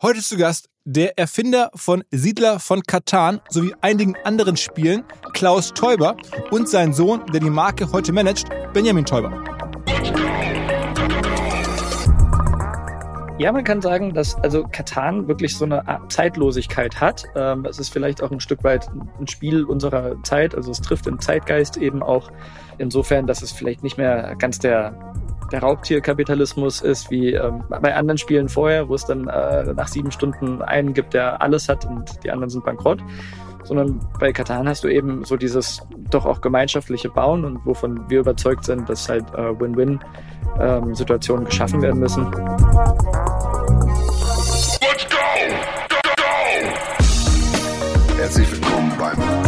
Heute zu Gast der Erfinder von Siedler von Katan sowie einigen anderen Spielen, Klaus Teuber, und sein Sohn, der die Marke heute managt, Benjamin Teuber. Ja, man kann sagen, dass also Katan wirklich so eine Art Zeitlosigkeit hat. Ähm, es ist vielleicht auch ein Stück weit ein Spiel unserer Zeit. Also es trifft den Zeitgeist eben auch insofern, dass es vielleicht nicht mehr ganz der der Raubtierkapitalismus ist, wie ähm, bei anderen Spielen vorher, wo es dann äh, nach sieben Stunden einen gibt, der alles hat und die anderen sind bankrott. Sondern bei Katan hast du eben so dieses doch auch gemeinschaftliche Bauen und wovon wir überzeugt sind, dass halt äh, Win-Win-Situationen ähm, geschaffen werden müssen. Let's go! Go, go! Herzlich willkommen beim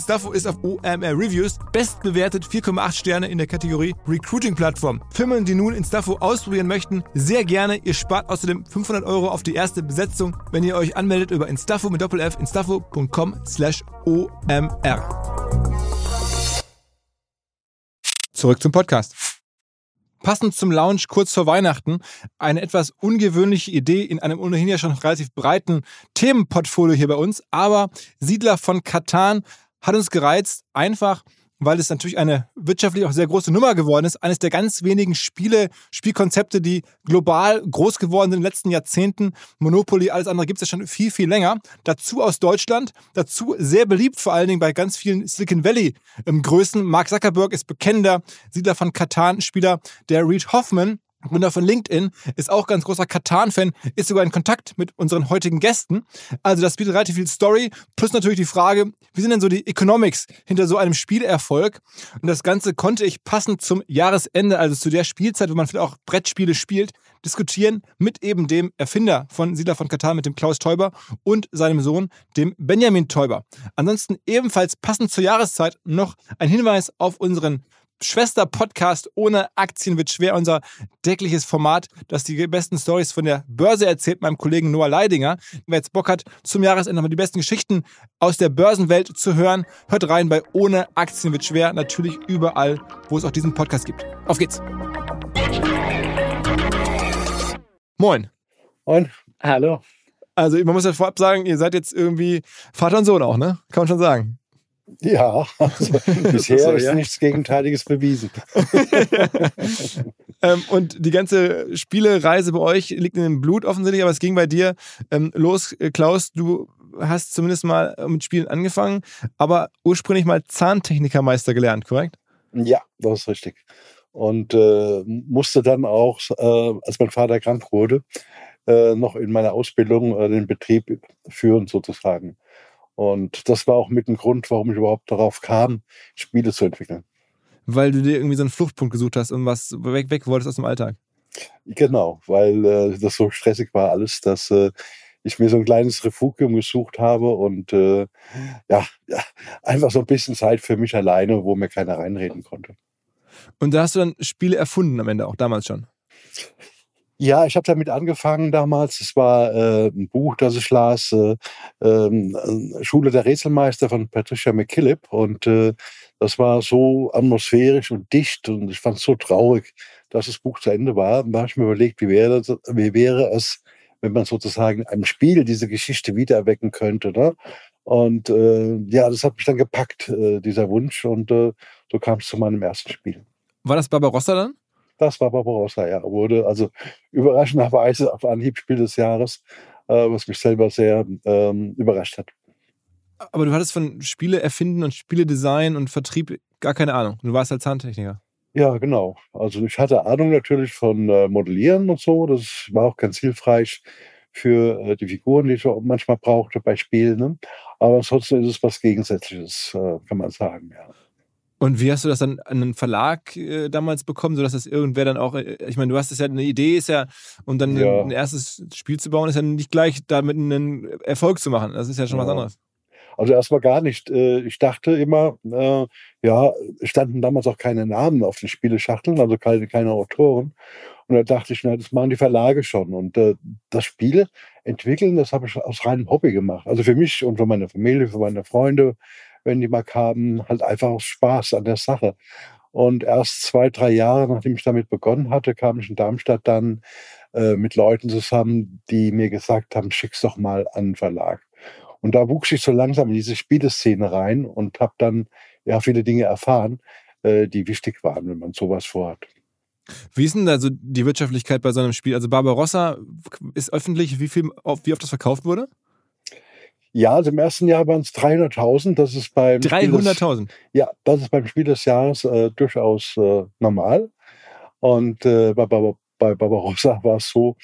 Instafo ist auf OMR Reviews bestbewertet 4,8 Sterne in der Kategorie Recruiting Plattform. Firmen, die nun Instafo ausprobieren möchten, sehr gerne. Ihr spart außerdem 500 Euro auf die erste Besetzung, wenn ihr euch anmeldet über Instafo mit Doppel-F instafo.com slash OMR. Zurück zum Podcast. Passend zum Launch kurz vor Weihnachten eine etwas ungewöhnliche Idee in einem ohnehin ja schon relativ breiten Themenportfolio hier bei uns. Aber Siedler von Katan hat uns gereizt, einfach weil es natürlich eine wirtschaftlich auch sehr große Nummer geworden ist. Eines der ganz wenigen Spiele, Spielkonzepte, die global groß geworden sind in den letzten Jahrzehnten. Monopoly, alles andere gibt es ja schon viel, viel länger. Dazu aus Deutschland, dazu sehr beliebt, vor allen Dingen bei ganz vielen Silicon Valley Größen. Mark Zuckerberg ist bekennender Siedler von Katan-Spieler. Der Reed Hoffman Gründer von LinkedIn, ist auch ganz großer Katan-Fan, ist sogar in Kontakt mit unseren heutigen Gästen. Also das bietet relativ viel Story, plus natürlich die Frage, wie sind denn so die Economics hinter so einem Spielerfolg? Und das Ganze konnte ich passend zum Jahresende, also zu der Spielzeit, wo man vielleicht auch Brettspiele spielt, diskutieren mit eben dem Erfinder von Siedler von Katan, mit dem Klaus Teuber und seinem Sohn, dem Benjamin Teuber. Ansonsten ebenfalls passend zur Jahreszeit noch ein Hinweis auf unseren Schwester-Podcast ohne Aktien wird schwer. Unser tägliches Format, das die besten Stories von der Börse erzählt, meinem Kollegen Noah Leidinger. Wer jetzt Bock hat, zum Jahresende nochmal die besten Geschichten aus der Börsenwelt zu hören, hört rein bei Ohne Aktien wird schwer. Natürlich überall, wo es auch diesen Podcast gibt. Auf geht's. Moin. Moin. Hallo. Also man muss ja vorab sagen, ihr seid jetzt irgendwie Vater und Sohn auch, ne? Kann man schon sagen. Ja, also bisher so, ist ja. nichts Gegenteiliges bewiesen. ähm, und die ganze Spielereise bei euch liegt in dem Blut offensichtlich, aber es ging bei dir ähm, los, äh, Klaus. Du hast zumindest mal äh, mit Spielen angefangen, aber ursprünglich mal Zahntechnikermeister gelernt, korrekt? Ja, das ist richtig. Und äh, musste dann auch, äh, als mein Vater krank wurde, äh, noch in meiner Ausbildung äh, den Betrieb führen sozusagen. Und das war auch mit dem Grund, warum ich überhaupt darauf kam, Spiele zu entwickeln. Weil du dir irgendwie so einen Fluchtpunkt gesucht hast und was weg, weg wolltest aus dem Alltag. Genau, weil äh, das so stressig war alles, dass äh, ich mir so ein kleines Refugium gesucht habe und äh, ja, ja, einfach so ein bisschen Zeit für mich alleine, wo mir keiner reinreden konnte. Und da hast du dann Spiele erfunden am Ende, auch damals schon? Ja, ich habe damit angefangen damals. Es war äh, ein Buch, das ich las, äh, äh, Schule der Rätselmeister von Patricia McKillip. Und äh, das war so atmosphärisch und dicht und ich fand es so traurig, dass das Buch zu Ende war. Und da habe ich mir überlegt, wie wäre, das, wie wäre es, wenn man sozusagen einem Spiel diese Geschichte wiedererwecken könnte. Ne? Und äh, ja, das hat mich dann gepackt, äh, dieser Wunsch. Und so kam es zu meinem ersten Spiel. War das Barbarossa dann? Das war Barbarossa, ja. Wurde also überraschenderweise auf Anhieb Spiel des Jahres, äh, was mich selber sehr ähm, überrascht hat. Aber du hattest von Spiele erfinden und Spieledesign und Vertrieb gar keine Ahnung. Du warst als Zahntechniker. Ja, genau. Also ich hatte Ahnung natürlich von äh, Modellieren und so. Das war auch ganz hilfreich für äh, die Figuren, die ich auch manchmal brauchte bei Spielen. Ne? Aber ansonsten ist es was Gegensätzliches, äh, kann man sagen, ja. Und wie hast du das dann an einen Verlag äh, damals bekommen, sodass das irgendwer dann auch, äh, ich meine, du hast es ja, eine Idee ist ja, und dann Ja. ein erstes Spiel zu bauen, ist ja nicht gleich damit einen Erfolg zu machen. Das ist ja schon was Ja. anderes. Also erstmal gar nicht. Äh, Ich dachte immer, äh, ja, es standen damals auch keine Namen auf den Spieleschachteln, also keine, keine Autoren. Und da dachte ich, na, das machen die Verlage schon. Und äh, das Spiel entwickeln, das habe ich aus reinem Hobby gemacht. Also für mich und für meine Familie, für meine Freunde, wenn die mal kamen, halt einfach aus Spaß an der Sache. Und erst zwei, drei Jahre, nachdem ich damit begonnen hatte, kam ich in Darmstadt dann äh, mit Leuten zusammen, die mir gesagt haben, schick's doch mal an einen Verlag. Und da wuchs ich so langsam in diese Spieleszene rein und habe dann ja viele Dinge erfahren, äh, die wichtig waren, wenn man sowas vorhat. Wie ist denn da so die Wirtschaftlichkeit bei so einem Spiel? Also Barbarossa ist öffentlich, wie viel, wie oft das verkauft wurde? Ja, also im ersten Jahr waren es 300.000. Das ist beim Spiel des- 300.000. Ja, das ist beim Spiel des Jahres äh, durchaus äh, normal. Und äh, bei, bei Barbarossa war es so,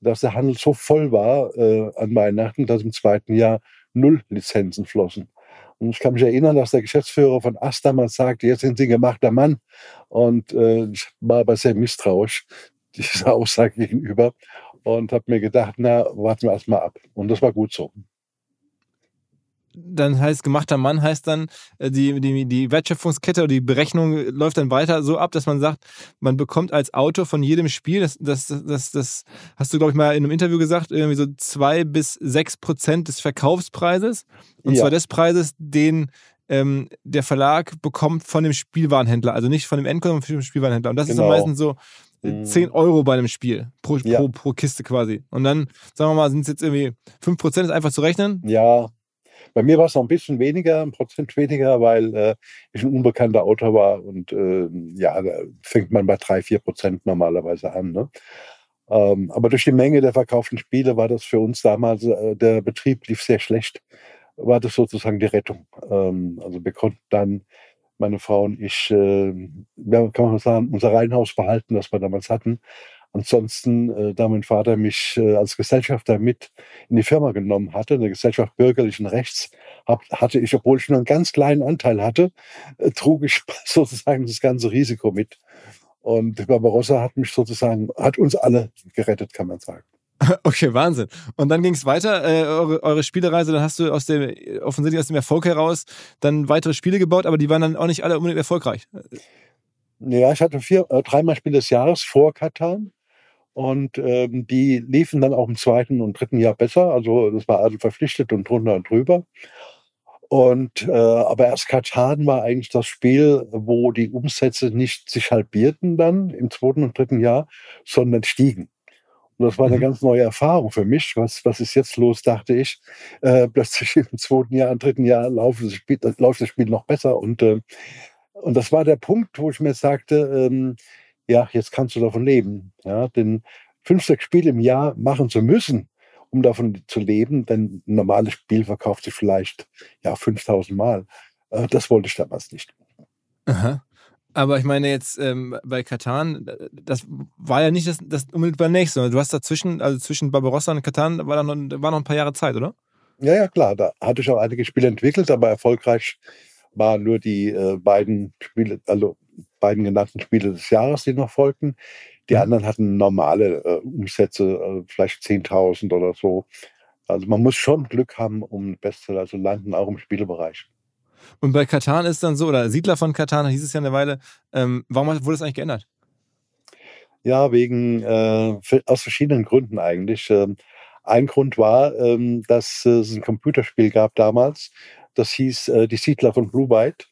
dass der Handel so voll war äh, an Weihnachten, dass im zweiten Jahr null Lizenzen flossen. Und ich kann mich erinnern, dass der Geschäftsführer von Ast damals sagte, jetzt sind Sie ein gemachter Mann. Und äh, ich war aber sehr misstrauisch dieser Aussage gegenüber und habe mir gedacht, na, warten wir erst mal ab. Und das war gut so. Dann heißt gemachter Mann heißt dann, äh, die, die, die Wertschöpfungskette oder die Berechnung läuft dann weiter so ab, dass man sagt, man bekommt als Autor von jedem Spiel, das, das, das, das hast du, glaube ich, mal in einem Interview gesagt, irgendwie so zwei bis sechs Prozent des Verkaufspreises. Und Ja. zwar des Preises, den ähm, der Verlag bekommt von dem Spielwarenhändler. Also nicht von dem Endkunden, sondern von dem Spielwarenhändler. Und das ist dann Genau. meistens so äh, Mhm. 10 Euro bei einem Spiel pro, Ja. pro, pro Kiste quasi. Und dann, sagen wir mal, sind es jetzt irgendwie 5 Prozent, ist einfach zu rechnen. Ja, bei mir war es noch ein bisschen weniger, ein Prozent weniger, weil äh, ich ein unbekannter Autor war und äh, ja, da fängt man bei drei, vier Prozent normalerweise an. Ne? Ähm, aber durch die Menge der verkauften Spiele war das für uns damals, äh, der Betrieb lief sehr schlecht, war das sozusagen die Rettung. Ähm, also wir konnten dann, meine Frau und ich, äh, ja, kann man sagen, unser Reihenhaus behalten, das wir damals hatten. Ansonsten, äh, da mein Vater mich äh, als Gesellschafter mit in die Firma genommen hatte, eine Gesellschaft bürgerlichen Rechts, hab, hatte ich, obwohl ich nur einen ganz kleinen Anteil hatte, äh, trug ich sozusagen das ganze Risiko mit. Und Barbarossa hat mich sozusagen, hat uns alle gerettet, kann man sagen. Okay, Wahnsinn. Und dann ging es weiter, äh, eure, eure Spielereise, dann hast du aus dem, offensichtlich aus dem Erfolg heraus dann weitere Spiele gebaut, aber die waren dann auch nicht alle unbedingt erfolgreich. Ja, ich hatte vier, äh, dreimal Spiel des Jahres vor Katan. Und ähm, die liefen dann auch im zweiten und dritten Jahr besser. Also das war also verpflichtet und drunter und drüber. Und äh, aber erst Katan war eigentlich das Spiel, wo die Umsätze nicht sich halbierten dann im zweiten und dritten Jahr, sondern stiegen. Und das war eine Mhm. ganz neue Erfahrung für mich. Was, was ist jetzt los, dachte ich. Äh, plötzlich im zweiten Jahr, im dritten Jahr läuft das Spiel, läuft das Spiel noch besser. Und, äh, und das war der Punkt, wo ich mir sagte, ähm, ja, jetzt kannst du davon leben. Ja, denn fünf, sechs Spiele im Jahr machen zu müssen, um davon zu leben, denn ein normales Spiel verkauft sich vielleicht ja 5000 Mal. Äh, das wollte ich damals nicht. Aha. Aber ich meine jetzt ähm, bei Katan, das war ja nicht das, das unmittelbar nächste. sondern Du hast dazwischen, also zwischen Barbarossa und Katan, war, da noch, war noch ein paar Jahre Zeit, oder? Ja, ja, klar, da hatte ich auch einige Spiele entwickelt, aber erfolgreich waren nur die äh, beiden Spiele, also beiden genannten Spiele des Jahres, die noch folgten. Die Mhm. anderen hatten normale äh, Umsätze, äh, vielleicht 10.000 oder so. Also man muss schon Glück haben, um Bestseller zu landen, auch im Spielebereich. Und bei Katan ist dann so, oder Siedler von Katan hieß es ja eine Weile, ähm, warum wurde das eigentlich geändert? Ja, wegen äh, aus verschiedenen Gründen eigentlich. Ähm, ein Grund war, ähm, dass es ein Computerspiel gab damals, das hieß äh, Die Siedler von Blue Byte.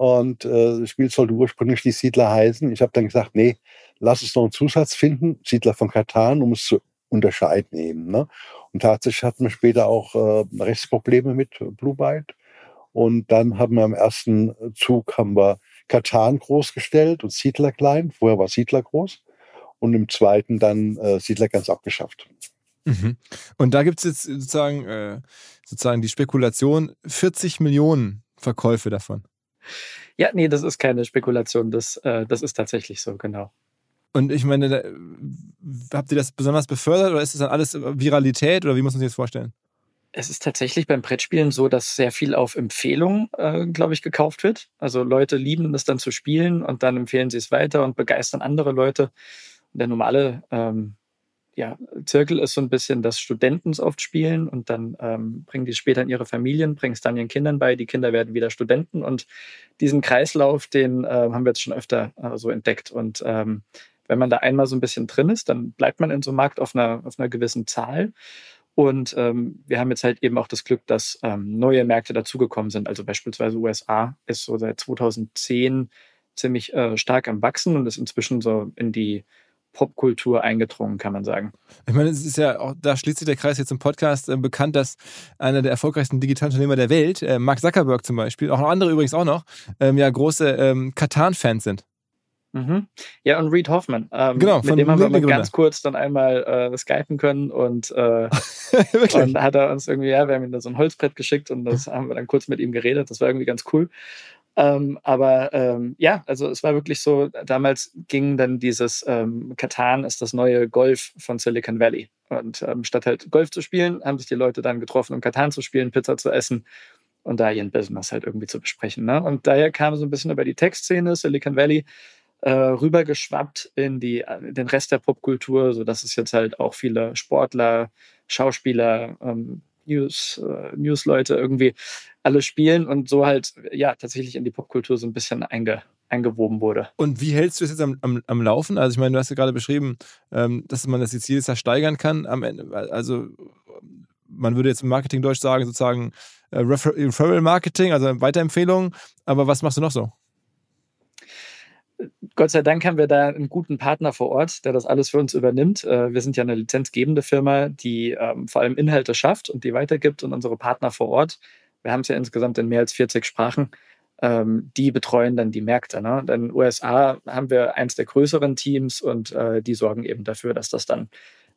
Und äh, das Spiel sollte ursprünglich die Siedler heißen. Ich habe dann gesagt, nee, lass uns noch einen Zusatz finden, Siedler von Katan, um es zu unterscheiden eben. Ne? Und tatsächlich hatten wir später auch äh, Rechtsprobleme mit Blue Byte. Und dann haben wir im ersten Zug haben wir Katan groß und Siedler klein. Vorher war Siedler groß. Und im zweiten dann äh, Siedler ganz abgeschafft. Mhm. Und da gibt es jetzt sozusagen, äh, sozusagen die Spekulation, 40 Millionen Verkäufe davon. Ja, nee, das ist keine Spekulation. Das, äh, das ist tatsächlich so, genau. Und ich meine, da, habt ihr das besonders befördert oder ist das dann alles Viralität oder wie muss man sich das vorstellen? Es ist tatsächlich beim Brettspielen so, dass sehr viel auf Empfehlung, äh, glaube ich, gekauft wird. Also Leute lieben es dann zu spielen und dann empfehlen sie es weiter und begeistern andere Leute. Der normale ähm, ja, Zirkel ist so ein bisschen, dass Studenten es oft spielen und dann ähm, bringen die später in ihre Familien, bringen es dann ihren Kindern bei, die Kinder werden wieder Studenten und diesen Kreislauf, den äh, haben wir jetzt schon öfter äh, so entdeckt und ähm, wenn man da einmal so ein bisschen drin ist, dann bleibt man in so einem Markt auf einer, auf einer gewissen Zahl. Und ähm, wir haben jetzt halt eben auch das Glück, dass ähm, neue Märkte dazugekommen sind. Also beispielsweise USA ist so seit 2010 ziemlich äh, stark am Wachsen und ist inzwischen so in die Popkultur eingedrungen, kann man sagen. Ich meine, es ist ja auch, da schließt sich der Kreis jetzt im Podcast äh, bekannt, dass einer der erfolgreichsten Digitalunternehmer der Welt, äh, Mark Zuckerberg zum Beispiel, auch noch andere übrigens auch noch, ähm, ja große ähm, Katan-Fans sind. Mhm. Ja, und Reed Hoffman. Ähm, genau, mit dem haben wir mal ganz kurz dann einmal äh, skypen können und, äh, und hat er uns irgendwie, ja, wir haben ihm da so ein Holzbrett geschickt und das haben wir dann kurz mit ihm geredet. Das war irgendwie ganz cool. Ähm, aber ähm, ja, also es war wirklich so, damals ging dann dieses ähm, Katan ist das neue Golf von Silicon Valley. Und ähm, statt halt Golf zu spielen, haben sich die Leute dann getroffen, um Katan zu spielen, Pizza zu essen und da ihren Business halt irgendwie zu besprechen. Ne? Und daher kam so ein bisschen über die Tech-Szene, Silicon Valley, äh, rübergeschwappt in die, in den Rest der Popkultur, sodass es jetzt halt auch viele Sportler, Schauspieler, ähm, News, äh, News-Leute irgendwie alle spielen und so halt ja tatsächlich in die Popkultur so ein bisschen einge, eingewoben wurde. Und wie hältst du es jetzt am, am, am, Laufen? Also ich meine, du hast ja gerade beschrieben, ähm, dass man das jetzt jedes Jahr steigern kann. Am Ende, also man würde jetzt im Marketing-Deutsch sagen, sozusagen äh, Referral Marketing, also Weiterempfehlungen. Aber was machst du noch so? Gott sei Dank haben wir da einen guten Partner vor Ort, der das alles für uns übernimmt. Äh, wir sind ja eine lizenzgebende Firma, die ähm, vor allem Inhalte schafft und die weitergibt und unsere Partner vor Ort, wir haben es ja insgesamt in mehr als 40 Sprachen, ähm, die betreuen dann die Märkte. Ne? In den USA haben wir eins der größeren Teams und äh, die sorgen eben dafür, dass das dann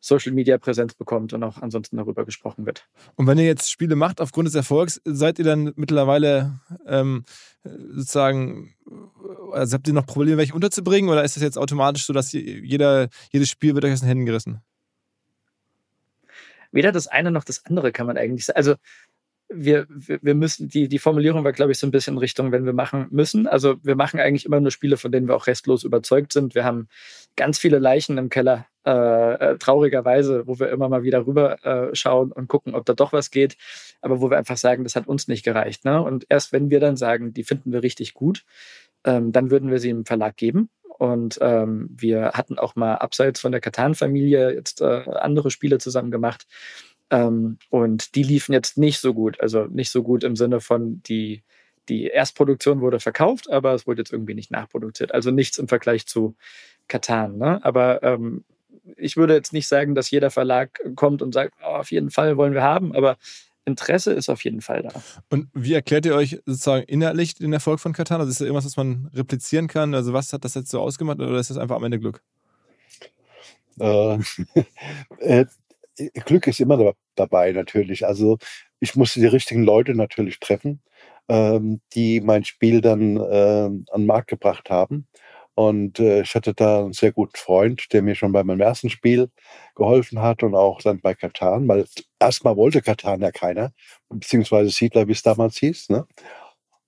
Social Media Präsenz bekommt und auch ansonsten darüber gesprochen wird. Und wenn ihr jetzt Spiele macht aufgrund des Erfolgs, seid ihr dann mittlerweile ähm, sozusagen, also habt ihr noch Probleme, welche unterzubringen oder ist das jetzt automatisch so, dass jeder, jedes Spiel wird euch aus den Händen gerissen? Weder das eine noch das andere kann man eigentlich sagen. Also wir, wir müssen, die, die Formulierung war, glaube ich, so ein bisschen in Richtung, wenn wir machen müssen. Also wir machen eigentlich immer nur Spiele, von denen wir auch restlos überzeugt sind. Wir haben ganz viele Leichen im Keller, äh, äh, traurigerweise, wo wir immer mal wieder rüber äh, schauen und gucken, ob da doch was geht, aber wo wir einfach sagen, das hat uns nicht gereicht. Ne? Und erst wenn wir dann sagen, die finden wir richtig gut, ähm, dann würden wir sie im Verlag geben. Und ähm, wir hatten auch mal abseits von der Katan-Familie jetzt äh, andere Spiele zusammen gemacht. Ähm, und die liefen jetzt nicht so gut. Also nicht so gut im Sinne von, die, die Erstproduktion wurde verkauft, aber es wurde jetzt irgendwie nicht nachproduziert. Also nichts im Vergleich zu Katan. Ne? Aber ähm, ich würde jetzt nicht sagen, dass jeder Verlag kommt und sagt, oh, auf jeden Fall wollen wir haben, aber Interesse ist auf jeden Fall da. Und wie erklärt ihr euch sozusagen innerlich den Erfolg von Katan? Also ist das irgendwas, was man replizieren kann? Also was hat das jetzt so ausgemacht oder ist das einfach am Ende Glück? Äh, äh Glück ist immer dabei natürlich. Also ich musste die richtigen Leute natürlich treffen, ähm, die mein Spiel dann äh, an den Markt gebracht haben. Und äh, ich hatte da einen sehr guten Freund, der mir schon bei meinem ersten Spiel geholfen hat und auch dann bei Katan, weil erstmal wollte Katan ja keiner, beziehungsweise Siedler, wie es damals hieß. Ne?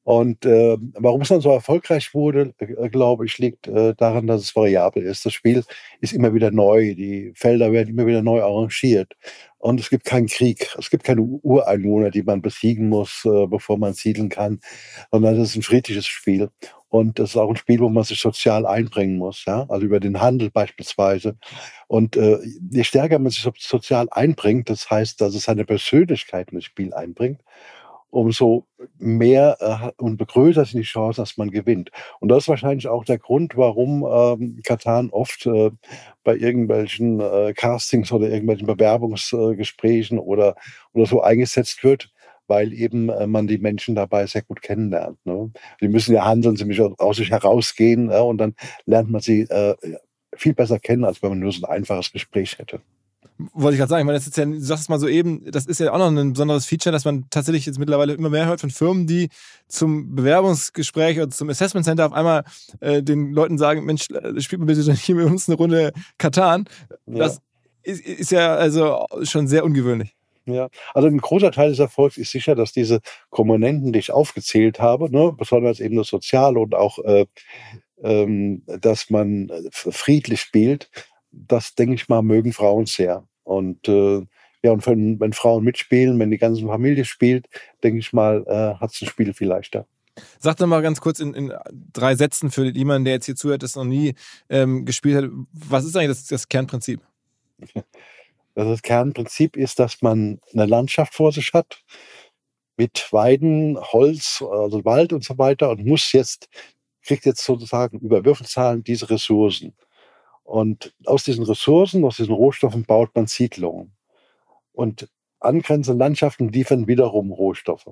Und äh, warum es dann so erfolgreich wurde, äh, glaube ich, liegt äh, daran, dass es variabel ist. Das Spiel ist immer wieder neu, die Felder werden immer wieder neu arrangiert. Und es gibt keinen Krieg, es gibt keine Ureinwohner, die man besiegen muss, äh, bevor man siedeln kann, sondern es ist ein friedliches Spiel. Und es ist auch ein Spiel, wo man sich sozial einbringen muss, ja, also über den Handel beispielsweise. Und äh, je stärker man sich sozial einbringt, das heißt, dass es seine Persönlichkeit in das Spiel einbringt, umso mehr äh, und größer sind die Chancen, dass man gewinnt. Und das ist wahrscheinlich auch der Grund, warum ähm, Katan oft äh, bei irgendwelchen äh, Castings oder irgendwelchen Bewerbungsgesprächen oder, oder so eingesetzt wird, weil eben äh, man die Menschen dabei sehr gut kennenlernt. Ne? Die müssen ja handeln, sie müssen aus sich herausgehen ja, und dann lernt man sie äh, viel besser kennen, als wenn man nur so ein einfaches Gespräch hätte. Wollte ich gerade sagen, ich meine, das ist ja, du sagst es mal so eben, das ist ja auch noch ein besonderes Feature, dass man tatsächlich jetzt mittlerweile immer mehr hört von Firmen, die zum Bewerbungsgespräch oder zum Assessment Center auf einmal äh, den Leuten sagen, Mensch, äh, spielt mal bitte hier mit uns eine Runde Katan. Das ja. ist, ist ja also schon sehr ungewöhnlich. Ja, also ein großer Teil des Erfolgs ist sicher, dass diese Komponenten, die ich aufgezählt habe, ne, besonders eben das Soziale und auch, äh, ähm, dass man äh, friedlich spielt, das denke ich mal, mögen Frauen sehr. Und äh, ja, und wenn, wenn, Frauen mitspielen, wenn die ganze Familie spielt, denke ich mal, äh, hat es ein Spiel viel leichter. Sag doch mal ganz kurz in, in, drei Sätzen für jemanden, der jetzt hier zuhört, das noch nie ähm, gespielt hat. Was ist eigentlich das, das Kernprinzip? Also das Kernprinzip ist, dass man eine Landschaft vor sich hat mit Weiden, Holz, also Wald und so weiter und muss jetzt, kriegt jetzt sozusagen über Würfelzahlen diese Ressourcen. Und aus diesen Ressourcen, aus diesen Rohstoffen baut man Siedlungen. Und angrenzende Landschaften liefern wiederum Rohstoffe.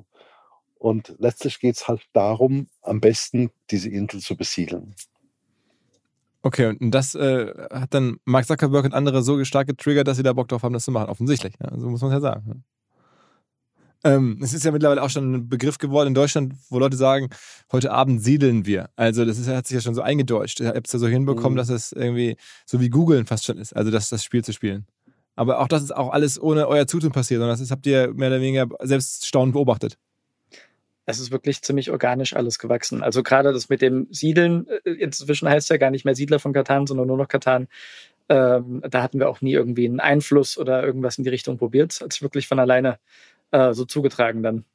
Und letztlich geht es halt darum, am besten diese Insel zu besiedeln. Okay, und das äh, hat dann Mark Zuckerberg und andere so stark getriggert, dass sie da Bock drauf haben, das zu machen. Offensichtlich. Ja, so muss man es ja sagen. Ähm, es ist ja mittlerweile auch schon ein Begriff geworden in Deutschland, wo Leute sagen, heute Abend siedeln wir. Also das ist, hat sich ja schon so eingedeutscht. Ich habe es ja so hinbekommen, mhm. dass es irgendwie so wie Googeln fast schon ist. Also das, das Spiel zu spielen. Aber auch das ist auch alles ohne euer Zutun passiert, sondern das ist, habt ihr mehr oder weniger selbst staunend beobachtet. Es ist wirklich ziemlich organisch alles gewachsen. Also gerade das mit dem Siedeln, äh, inzwischen heißt es ja gar nicht mehr Siedler von Katan, sondern nur noch Katan. Ähm, da hatten wir auch nie irgendwie einen Einfluss oder irgendwas in die Richtung probiert. Es hat sich wirklich von alleine äh, so zugetragen dann.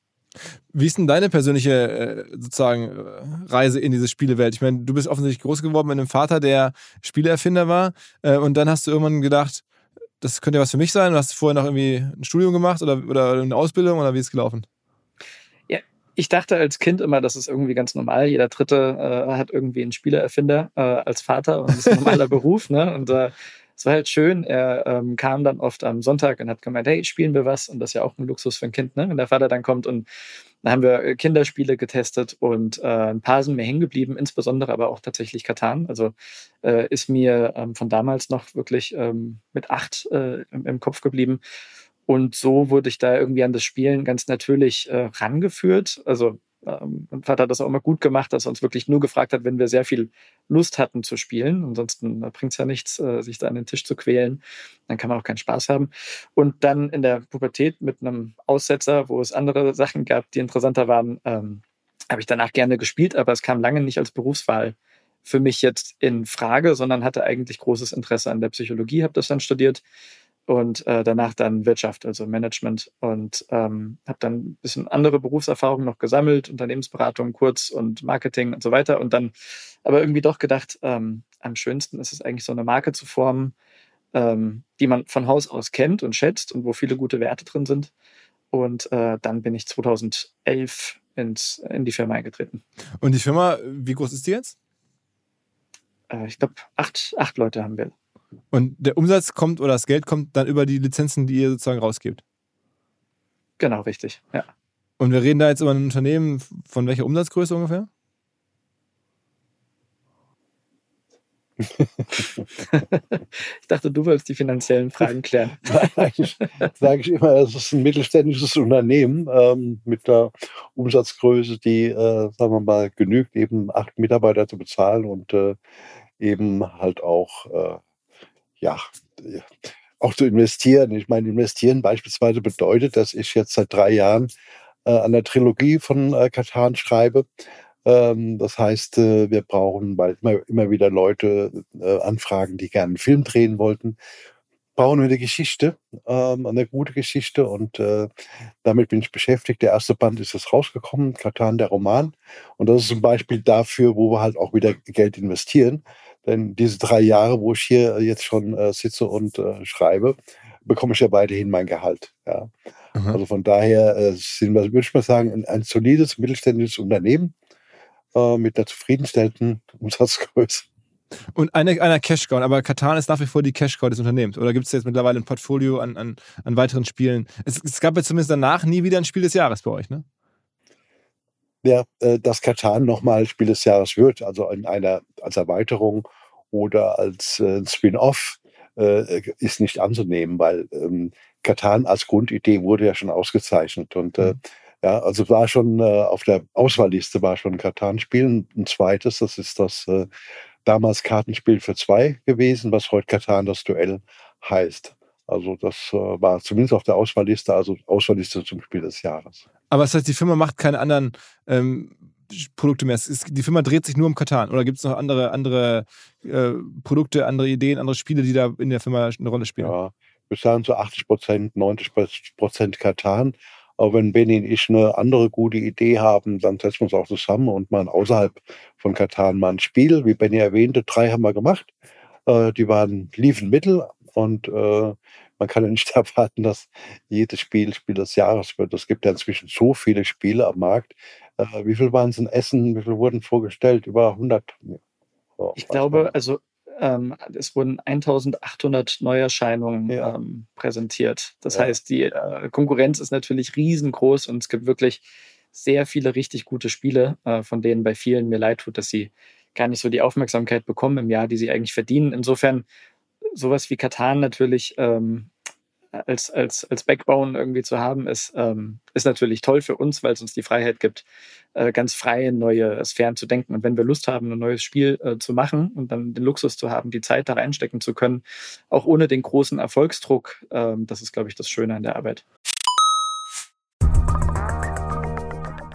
Wie ist denn deine persönliche äh, sozusagen äh, Reise in diese Spielewelt? Ich meine, du bist offensichtlich groß geworden mit einem Vater, der Spieleerfinder war, äh, und dann hast du irgendwann gedacht, das könnte ja was für mich sein. Du hast vorher noch irgendwie ein Studium gemacht oder, oder eine Ausbildung oder wie ist es gelaufen? Ja, ich dachte als Kind immer, das ist irgendwie ganz normal. Jeder Dritte äh, hat irgendwie einen Spieleerfinder äh, als Vater und das ist ein normaler Beruf. Ne? Und äh, es war halt schön. Er ähm, kam dann oft am Sonntag und hat gemeint, hey, spielen wir was? Und das ist ja auch ein Luxus für ein Kind, ne? wenn der Vater dann kommt. Und dann haben wir äh, Kinderspiele getestet und äh, ein paar sind mir hängen geblieben, insbesondere aber auch tatsächlich Katan. Also äh, ist mir ähm, von damals noch wirklich ähm, mit acht äh, im, im Kopf geblieben. Und so wurde ich da irgendwie an das Spielen ganz natürlich äh, rangeführt. Also ähm, mein Vater hat das auch immer gut gemacht, dass er uns wirklich nur gefragt hat, wenn wir sehr viel Lust hatten zu spielen. Ansonsten bringt es ja nichts, äh, sich da an den Tisch zu quälen. Dann kann man auch keinen Spaß haben. Und dann in der Pubertät mit einem Aussetzer, wo es andere Sachen gab, die interessanter waren, ähm, habe ich danach gerne gespielt, aber es kam lange nicht als Berufswahl für mich jetzt in Frage, sondern hatte eigentlich großes Interesse an der Psychologie, habe das dann studiert und äh, danach dann Wirtschaft, also Management und ähm, habe dann ein bisschen andere Berufserfahrungen noch gesammelt, Unternehmensberatung kurz und Marketing und so weiter und dann aber irgendwie doch gedacht, ähm, am schönsten ist es eigentlich so eine Marke zu formen, ähm, die man von Haus aus kennt und schätzt und wo viele gute Werte drin sind und äh, dann bin ich 2011 ins, in die Firma eingetreten. Und die Firma, wie groß ist die jetzt? Äh, ich glaube, acht, acht Leute haben wir. Und der Umsatz kommt oder das Geld kommt dann über die Lizenzen, die ihr sozusagen rausgebt. Genau, richtig, ja. Und wir reden da jetzt über ein Unternehmen von welcher Umsatzgröße ungefähr? ich dachte, du wolltest die finanziellen Fragen klären. Eigentlich sage ich immer, es ist ein mittelständisches Unternehmen ähm, mit einer Umsatzgröße, die, äh, sagen wir mal, genügt, eben acht Mitarbeiter zu bezahlen und äh, eben halt auch äh, ja, auch zu investieren. Ich meine, investieren beispielsweise bedeutet, dass ich jetzt seit drei Jahren äh, an der Trilogie von äh, Katan schreibe. Ähm, das heißt, äh, wir brauchen bald immer, immer wieder Leute äh, anfragen, die gerne einen Film drehen wollten. Brauchen wir eine Geschichte, ähm, eine gute Geschichte und äh, damit bin ich beschäftigt. Der erste Band ist jetzt rausgekommen, Katan, der Roman. Und das ist ein Beispiel dafür, wo wir halt auch wieder Geld investieren. Denn diese drei Jahre, wo ich hier jetzt schon äh, sitze und äh, schreibe, bekomme ich ja weiterhin mein Gehalt. Ja. Mhm. Also von daher äh, sind wir, würde ich mal sagen, ein, ein solides mittelständisches Unternehmen äh, mit einer zufriedenstellenden Umsatzgröße. Und eine, einer Cash-Cow, aber Katan ist nach wie vor die Cash-Cow des Unternehmens. Oder gibt es jetzt mittlerweile ein Portfolio an, an, an weiteren Spielen? Es, es gab ja zumindest danach nie wieder ein Spiel des Jahres bei euch, ne? Ja, äh, dass Katan nochmal Spiel des Jahres wird, also in einer als Erweiterung oder als äh, Spin-off, äh, ist nicht anzunehmen, weil ähm, Katan als Grundidee wurde ja schon ausgezeichnet und äh, mhm. ja, also war schon äh, auf der Auswahlliste war schon Katan-Spiel. Ein zweites, das ist das äh, damals Kartenspiel für zwei gewesen, was heute Katan das Duell heißt. Also das äh, war zumindest auf der Auswahlliste, also Auswahlliste zum Spiel des Jahres. Aber das heißt, die Firma macht keine anderen ähm, Produkte mehr. Ist, die Firma dreht sich nur um Katan oder gibt es noch andere, andere äh, Produkte, andere Ideen, andere Spiele, die da in der Firma eine Rolle spielen? Ja, wir sagen so 80 Prozent, 90 Prozent Katan. Aber wenn Benny und ich eine andere gute Idee haben, dann setzen wir uns auch zusammen und machen außerhalb von Katan mal ein Spiel. Wie Benny erwähnte, drei haben wir gemacht. Äh, die waren, liefen mittel und äh, man kann ja nicht erwarten, dass jedes Spiel Spiel des Jahres wird. Es gibt ja inzwischen so viele Spiele am Markt. Äh, wie viel waren es in Essen? Wie viel wurden vorgestellt? Über 100? Oh, ich glaube, also ähm, es wurden 1800 Neuerscheinungen ja. ähm, präsentiert. Das ja. heißt, die äh, Konkurrenz ist natürlich riesengroß und es gibt wirklich sehr viele richtig gute Spiele, äh, von denen bei vielen mir leid tut, dass sie gar nicht so die Aufmerksamkeit bekommen im Jahr, die sie eigentlich verdienen. Insofern sowas wie Katan natürlich ähm, als, als, als Backbone irgendwie zu haben, ist, ähm, ist natürlich toll für uns, weil es uns die Freiheit gibt, äh, ganz frei neue Sphären zu denken. Und wenn wir Lust haben, ein neues Spiel äh, zu machen und dann den Luxus zu haben, die Zeit da reinstecken zu können, auch ohne den großen Erfolgsdruck, äh, das ist, glaube ich, das Schöne an der Arbeit.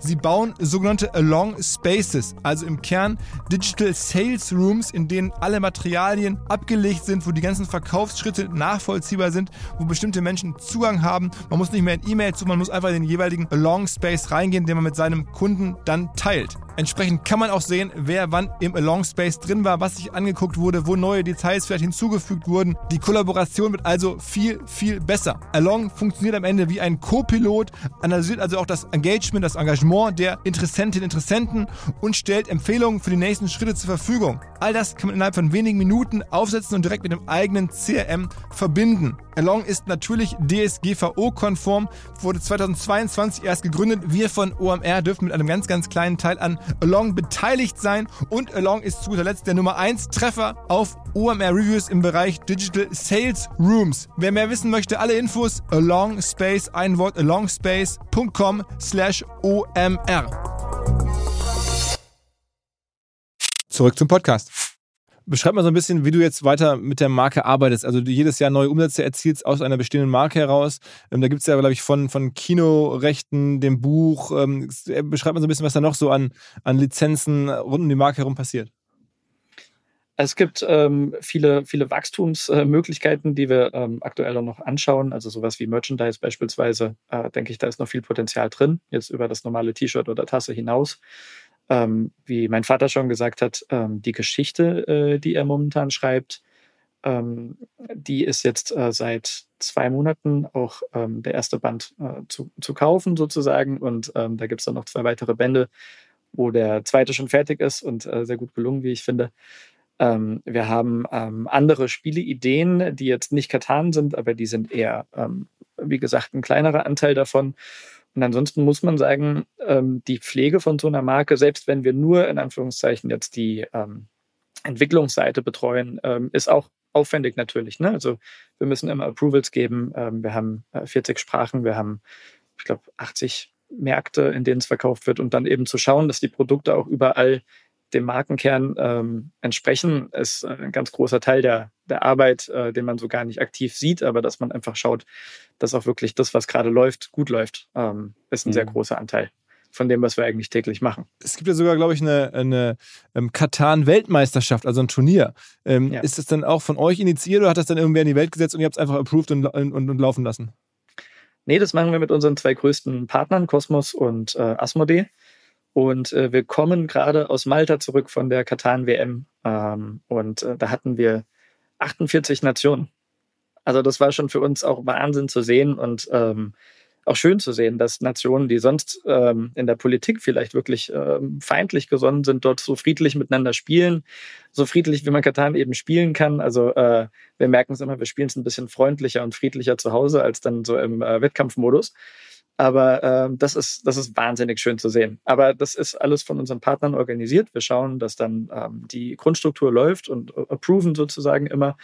Sie bauen sogenannte Along Spaces, also im Kern Digital Sales Rooms, in denen alle Materialien abgelegt sind, wo die ganzen Verkaufsschritte nachvollziehbar sind, wo bestimmte Menschen Zugang haben. Man muss nicht mehr in E-Mail zu, man muss einfach in den jeweiligen Along Space reingehen, den man mit seinem Kunden dann teilt. Entsprechend kann man auch sehen, wer wann im Along Space drin war, was sich angeguckt wurde, wo neue Details vielleicht hinzugefügt wurden. Die Kollaboration wird also viel, viel besser. Along funktioniert am Ende wie ein Co-Pilot, analysiert also auch das Engagement, das Engagement der Interessentinnen und Interessenten und stellt Empfehlungen für die nächsten Schritte zur Verfügung. All das kann man innerhalb von wenigen Minuten aufsetzen und direkt mit dem eigenen CRM verbinden. Along ist natürlich DSGVO-konform, wurde 2022 erst gegründet. Wir von OMR dürfen mit einem ganz, ganz kleinen Teil an Along beteiligt sein und Along ist zu guter Letzt der Nummer 1 Treffer auf OMR Reviews im Bereich Digital Sales Rooms. Wer mehr wissen möchte, alle Infos Along Space, ein Wort alongspace.com slash OMR. Zurück zum Podcast. Beschreib mal so ein bisschen, wie du jetzt weiter mit der Marke arbeitest. Also du jedes Jahr neue Umsätze erzielst aus einer bestehenden Marke heraus. Ähm, da gibt es ja, glaube ich, von, von Kinorechten, dem Buch. Ähm, äh, beschreib mal so ein bisschen, was da noch so an, an Lizenzen rund um die Marke herum passiert. Es gibt ähm, viele, viele Wachstumsmöglichkeiten, die wir ähm, aktuell noch anschauen. Also sowas wie Merchandise beispielsweise, äh, denke ich, da ist noch viel Potenzial drin, jetzt über das normale T-Shirt oder Tasse hinaus ähm, wie mein Vater schon gesagt hat, ähm, die Geschichte, äh, die er momentan schreibt, ähm, die ist jetzt äh, seit zwei Monaten auch ähm, der erste Band äh, zu, zu kaufen sozusagen. Und da gibt es dann noch zwei weitere Bände, wo der zweite schon fertig ist und äh, sehr gut gelungen, wie ich finde. Ähm, wir haben andere Spieleideen, die jetzt nicht Katan sind, aber die sind eher, wie gesagt, ein kleinerer Anteil davon. Und ansonsten muss man sagen, ähm, die Pflege von so einer Marke, selbst wenn wir nur in Anführungszeichen jetzt die ähm, Entwicklungsseite betreuen, ähm, ist auch aufwendig natürlich. Ne? Also wir müssen immer Approvals geben. Ähm, wir haben äh, 40 Sprachen, wir haben, ich glaube, 80 Märkte, in denen es verkauft wird und dann eben zu schauen, dass die Produkte auch überall dem Markenkern ähm, entsprechen, ist ein ganz großer Teil der, der Arbeit, äh, den man so gar nicht aktiv sieht, aber dass man einfach schaut, dass auch wirklich das, was gerade läuft, gut läuft, ähm, ist ein mhm. sehr großer Anteil von dem, was wir eigentlich täglich machen. Es gibt ja sogar, glaube ich, eine, eine ähm, Katan-Weltmeisterschaft, also ein Turnier. Ähm, ja. Ist das dann auch von euch initiiert oder hat das dann irgendwer in die Welt gesetzt und ihr habt es einfach approved und, und, und, laufen lassen? Nee, das machen wir mit unseren zwei größten Partnern, Cosmos und äh, Asmodee. Und äh, wir kommen gerade aus Malta zurück von der Katan-WM. Ähm, und äh, da hatten wir 48 Nationen. Also das war schon für uns auch Wahnsinn zu sehen und ähm, auch schön zu sehen, dass Nationen, die sonst ähm, in der Politik vielleicht wirklich ähm, feindlich gesonnen sind, dort so friedlich miteinander spielen, so friedlich wie man Katan eben spielen kann. Also äh, wir merken es immer, wir spielen es ein bisschen freundlicher und friedlicher zu Hause als dann so im äh, Wettkampfmodus. Aber äh, das, ist, das ist wahnsinnig schön zu sehen. Aber das ist alles von unseren Partnern organisiert. Wir schauen, dass dann ähm, die Grundstruktur läuft und äh, approven sozusagen immer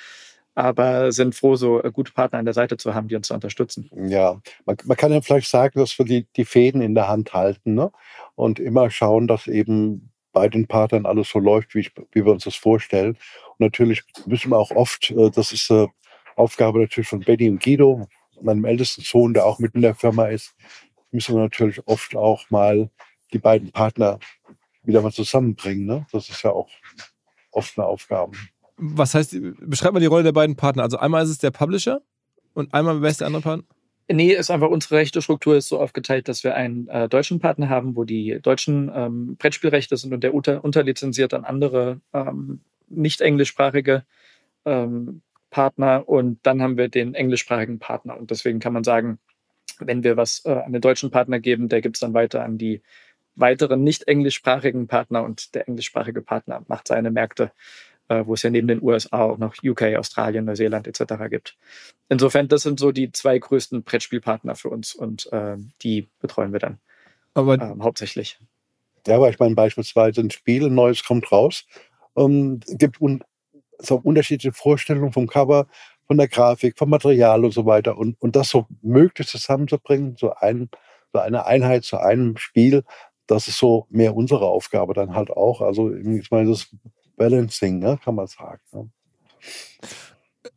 aber sind froh, so äh, gute Partner an der Seite zu haben, die uns unterstützen. Ja, man, man kann ja vielleicht sagen, dass wir die, die Fäden in der Hand halten ne? und immer schauen, dass eben bei den Partnern alles so läuft, wie, ich, wie wir uns das vorstellen. Und natürlich müssen wir auch oft, äh, das ist äh, Aufgabe natürlich von Betty und Guido, meinem ältesten Sohn, der auch mit in der Firma ist, müssen wir natürlich oft auch mal die beiden Partner wieder mal zusammenbringen. Ne? Das ist ja auch oft eine Aufgabe. Was heißt, beschreib mal die Rolle der beiden Partner. Also einmal ist es der Publisher und einmal wer ist der andere Partner? Nee, ist einfach unsere rechte Struktur ist so aufgeteilt, dass wir einen äh, deutschen Partner haben, wo die deutschen ähm, Brettspielrechte sind und der unter, unterlizenziert an andere ähm, nicht englischsprachige ähm, Partner und dann haben wir den englischsprachigen Partner und deswegen kann man sagen, wenn wir was äh, an den deutschen Partner geben, der gibt es dann weiter an die weiteren nicht englischsprachigen Partner und der englischsprachige Partner macht seine Märkte äh, wo es ja neben den USA auch noch UK, Australien, Neuseeland etc. gibt. Insofern, das sind so die zwei größten Brettspielpartner für uns und äh, die betreuen wir dann aber, ähm, hauptsächlich. Ja, aber ich meine beispielsweise ein Spiel, ein neues kommt raus, ähm, gibt un so unterschiedliche Vorstellungen vom Cover, von der Grafik, vom Material und so weiter und, und das so möglichst zusammenzubringen, so, ein, so eine Einheit zu einem Spiel, das ist so mehr unsere Aufgabe dann halt auch. Also ich meine, das Balancing, ne, kann man sagen. Ne?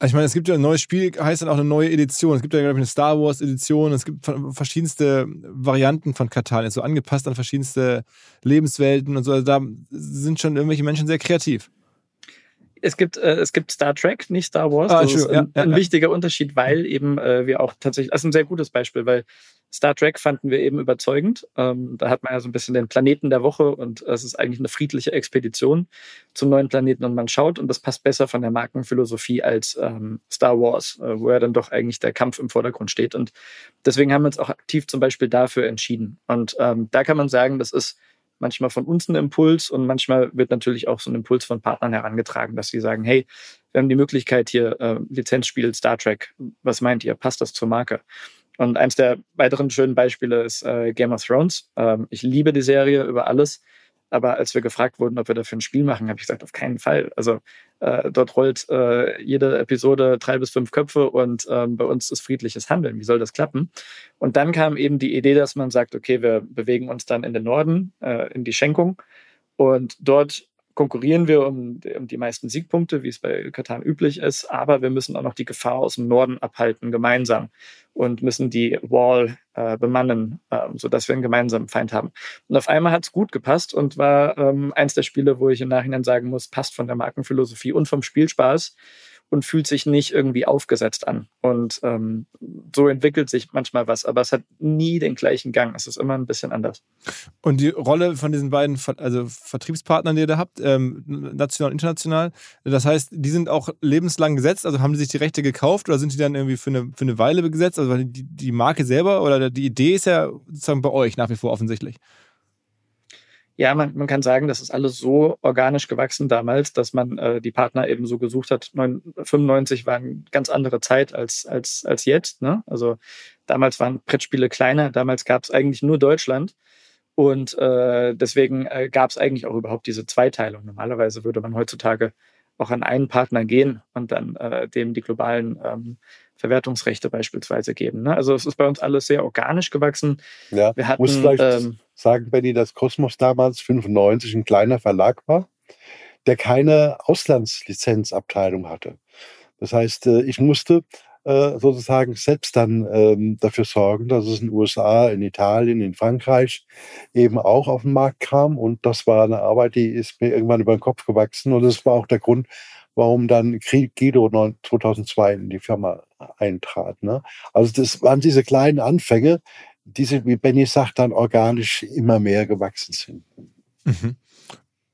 Ich meine, es gibt ja ein neues Spiel, heißt dann auch eine neue Edition. Es gibt ja, glaube ich, eine Star Wars Edition. Es gibt verschiedenste Varianten von Katan, so angepasst an verschiedenste Lebenswelten und so. Also da sind schon irgendwelche Menschen sehr kreativ. Es gibt, äh, es gibt Star Trek, nicht Star Wars. Ah, das ist ein, ja, ein ja. wichtiger Unterschied, weil eben äh, wir auch tatsächlich, das ist ein sehr gutes Beispiel, weil Star Trek fanden wir eben überzeugend. Ähm, da hat man ja so ein bisschen den Planeten der Woche und es ist eigentlich eine friedliche Expedition zum neuen Planeten und man schaut und das passt besser von der Markenphilosophie als ähm, Star Wars, äh, wo ja dann doch eigentlich der Kampf im Vordergrund steht. Und deswegen haben wir uns auch aktiv zum Beispiel dafür entschieden. Und ähm, da kann man sagen, das ist manchmal von uns ein Impuls und manchmal wird natürlich auch so ein Impuls von Partnern herangetragen, dass sie sagen, hey, wir haben die Möglichkeit hier äh, Lizenzspiel Star Trek. Was meint ihr? Passt das zur Marke? Und eins der weiteren schönen Beispiele ist äh, Game of Thrones. Ähm, ich liebe die Serie über alles. Aber als wir gefragt wurden, ob wir dafür ein Spiel machen, habe ich gesagt, auf keinen Fall. Also äh, dort rollt äh, jede Episode drei bis fünf Köpfe und ähm, bei uns ist friedliches Handeln. Wie soll das klappen? Und dann kam eben die Idee, dass man sagt, okay, wir bewegen uns dann in den Norden, äh, in die Schenkung. Und dort konkurrieren wir um, um, die meisten Siegpunkte, wie es bei Katan üblich ist, aber wir müssen auch noch die Gefahr aus dem Norden abhalten, gemeinsam und müssen die Wall äh, bemannen, äh, sodass wir einen gemeinsamen Feind haben. Und auf einmal hat es gut gepasst und war ähm, eins der Spiele, wo ich im Nachhinein sagen muss, passt von der Markenphilosophie und vom Spielspaß und fühlt sich nicht irgendwie aufgesetzt an. Und ähm, so entwickelt sich manchmal was, aber es hat nie den gleichen Gang. Es ist immer ein bisschen anders. Und die Rolle von diesen beiden also Vertriebspartnern, die ihr da habt, ähm, national und international, das heißt, die sind auch lebenslang gesetzt, also haben die sich die Rechte gekauft oder sind die dann irgendwie für eine, für eine Weile gesetzt? Also die, die Marke selber oder die Idee ist ja sozusagen bei euch nach wie vor offensichtlich. Ja, man, man kann sagen, das ist alles so organisch gewachsen damals, dass man äh, die Partner eben so gesucht hat. 95 war eine ganz andere Zeit als, als, als jetzt. Ne? Also damals waren Brettspiele kleiner, damals gab es eigentlich nur Deutschland. Und äh, deswegen äh, gab es eigentlich auch überhaupt diese Zweiteilung. Normalerweise würde man heutzutage auch an einen Partner gehen und dann äh, dem die globalen ähm, Verwertungsrechte beispielsweise geben. Ne? Also es ist bei uns alles sehr organisch gewachsen. Ja, wir hatten, muss vielleicht ähm, sagen, Benny, dass Cosmos damals 95 ein kleiner Verlag war, der keine Auslandslizenzabteilung hatte. Das heißt, äh, ich musste äh, sozusagen selbst dann ähm, dafür sorgen, dass es in den USA, in Italien, in Frankreich eben auch auf den Markt kam. Und das war eine Arbeit, die ist mir irgendwann über den Kopf gewachsen. Und das war auch der Grund, warum dann Guido 2002 in die Firma eintrat. Ne? Also das waren diese kleinen Anfänge, die, wie Benny sagt, dann organisch immer mehr gewachsen sind. Mhm.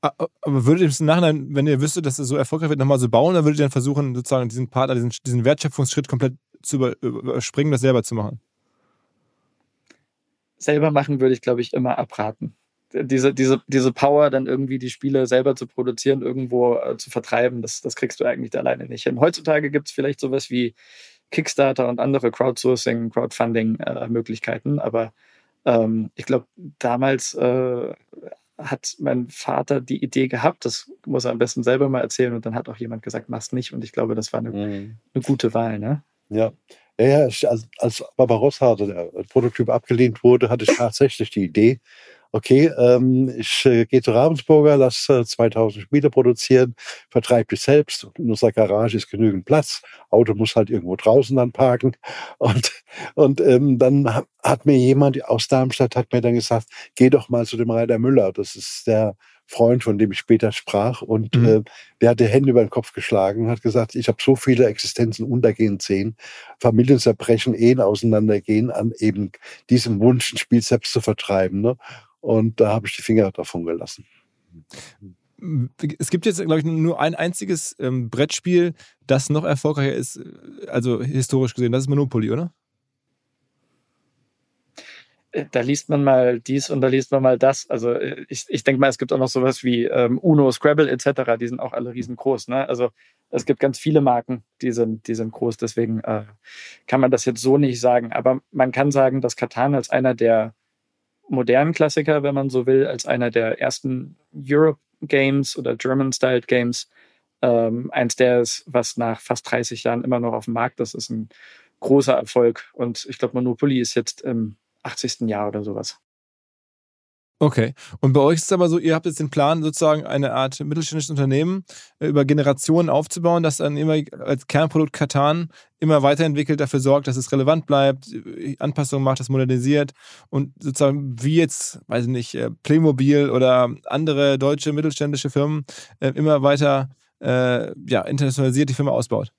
Aber würdet ihr im Nachhinein, wenn ihr wüsstet, dass es so erfolgreich wird, nochmal so bauen, oder würdet ihr dann versuchen, sozusagen diesen Partner, diesen, diesen Wertschöpfungsschritt komplett zu überspringen, das selber zu machen? Selber machen würde ich, glaube ich, immer abraten. Diese, diese, diese Power, dann irgendwie die Spiele selber zu produzieren, irgendwo äh, zu vertreiben, das, das kriegst du eigentlich alleine nicht hin. Heutzutage gibt es vielleicht sowas wie Kickstarter und andere Crowdsourcing, Crowdfunding-Möglichkeiten, äh, aber ähm, ich glaube, damals äh, hat mein Vater die Idee gehabt, das muss er am besten selber mal erzählen und dann hat auch jemand gesagt, mach's nicht und ich glaube, das war eine, mhm. eine gute Wahl, ne? Ja. Ja, ja als, als Barbarossa, der Prototyp abgelehnt wurde, hatte ich tatsächlich die Idee, okay, ähm, ich äh, gehe zu Ravensburger, lass äh, 2000 Spiele produzieren, vertreibe die selbst. In unserer Garage ist genügend Platz. Auto muss halt irgendwo draußen dann parken. Und, und ähm, dann hat mir jemand aus Darmstadt hat mir dann gesagt, geh doch mal zu dem Reiter Müller. Das ist der Freund, von dem ich später sprach. Und mhm. äh, der hat die Hände über den Kopf geschlagen und hat gesagt, ich habe so viele Existenzen untergehen sehen, Familien zerbrechen, Ehen auseinandergehen, an eben diesem Wunsch, ein Spiel selbst zu vertreiben. Ne? Und da habe ich die Finger davon gelassen. Es gibt jetzt, glaube ich, nur ein einziges ähm, Brettspiel, das noch erfolgreicher ist, also historisch gesehen. Das ist Monopoly, oder? Äh, da liest man mal dies und da liest man mal das. Also äh, ich, ich denke mal, es gibt auch noch sowas wie ähm, Uno, Scrabble etc., die sind auch alle riesengroß. Ne? Also es gibt ganz viele Marken, die sind, die sind groß, deswegen äh, kann man das jetzt so nicht sagen. Aber man kann sagen, dass Katan als einer der modernen Klassiker, wenn man so will, als einer der ersten Europe Games oder German-Styled Games. Ähm, eins der ist, was nach fast 30 Jahren immer noch auf dem Markt ist, ist ein großer Erfolg. Und ich glaube, Monopoly ist jetzt im 80. Jahr oder sowas. Okay. Und bei euch ist es aber so, ihr habt jetzt den Plan, sozusagen eine Art mittelständisches Unternehmen äh, über Generationen aufzubauen, das dann immer als Kernprodukt Katan immer weiterentwickelt, dafür sorgt, dass es relevant bleibt, äh, Anpassungen macht, das modernisiert und sozusagen wie jetzt, weiß ich nicht, äh, Playmobil oder andere deutsche mittelständische Firmen immer weiter ja, internationalisiert die Firma ausbaut.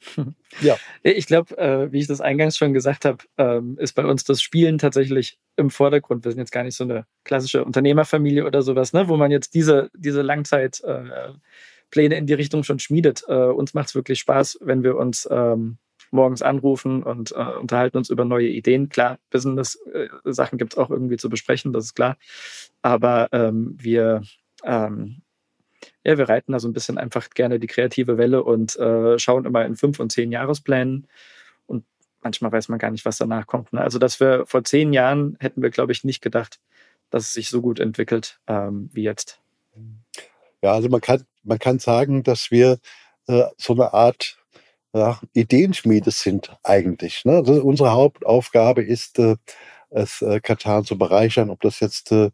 Ja. Ich glaube, äh, wie ich das eingangs schon gesagt habe, ähm, ist bei uns das Spielen tatsächlich im Vordergrund. Wir sind jetzt gar nicht so eine klassische Unternehmerfamilie oder sowas, ne, wo man jetzt diese, diese Langzeitpläne äh, in die Richtung schon schmiedet. Äh, uns macht es wirklich Spaß, wenn wir uns ähm, morgens anrufen und äh, unterhalten uns über neue Ideen. Klar, Business-Sachen gibt es auch irgendwie zu besprechen, das ist klar. Aber ähm, wir ähm, ja, wir reiten da so ein bisschen einfach gerne die kreative Welle und äh, schauen immer in fünf und zehn Jahresplänen. Und manchmal weiß man gar nicht, was danach kommt. Ne? Also, dass wir vor zehn Jahren hätten wir, glaube ich, nicht gedacht, dass es sich so gut entwickelt ähm, wie jetzt. Ja, also man kann, man kann sagen, dass wir äh, so eine Art ja, Ideenschmiede sind eigentlich. Ne? Also unsere Hauptaufgabe ist, äh, es äh, Katan zu bereichern, ob das jetzt äh,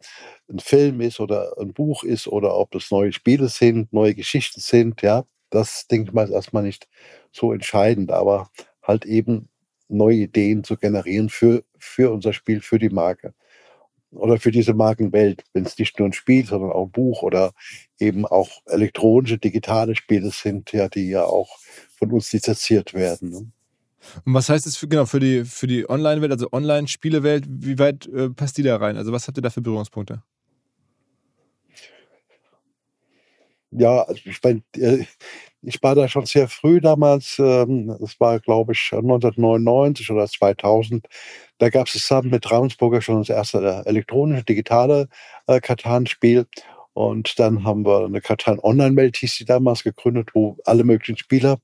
ein Film ist oder ein Buch ist oder ob das neue Spiele sind, neue Geschichten sind, ja, das denke ich mal ist erstmal nicht so entscheidend, aber halt eben neue Ideen zu generieren für, für unser Spiel, für die Marke oder für diese Markenwelt, wenn es nicht nur ein Spiel, sondern auch ein Buch oder eben auch elektronische, digitale Spiele sind, ja, die ja auch von uns lizenziert werden. Ne? Und was heißt das für, genau, für die, für die Online-Welt, also Online-Spielewelt, wie weit äh, passt die da rein? Also was habt ihr da für Berührungspunkte? Ja, also ich meine, äh, ich war da schon sehr früh damals, ähm, das war glaube ich 1999 oder 2000, da gab es zusammen mit Ravensburger schon das erste elektronische, digitale äh, Katan-Spiel. Und dann haben wir eine Katan Online-Welt, hieß die damals, gegründet, wo alle möglichen Spieler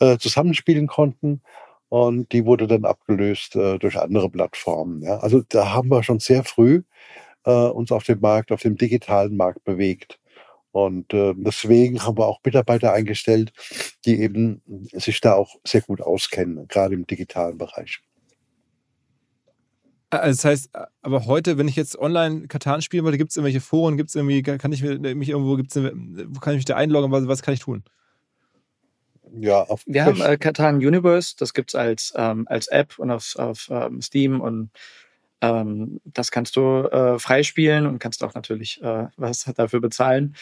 äh, zusammenspielen konnten. Und die wurde dann abgelöst äh, durch andere Plattformen. Ja. Also da haben wir schon sehr früh äh, uns auf dem Markt, auf dem digitalen Markt bewegt. Und äh, deswegen haben wir auch Mitarbeiter eingestellt, die eben sich da auch sehr gut auskennen, gerade im digitalen Bereich. Also das heißt, aber heute, wenn ich jetzt online Katan spielen wollte, gibt es irgendwelche Foren, gibt es irgendwie, kann ich mich irgendwo, gibt's, wo kann ich mich da einloggen, was, was kann ich tun? Ja, auf Wir haben äh, Katan Universe, das gibt's als, ähm, als App und auf, auf ähm, Steam und ähm, das kannst du äh, freispielen und kannst auch natürlich äh, was dafür bezahlen.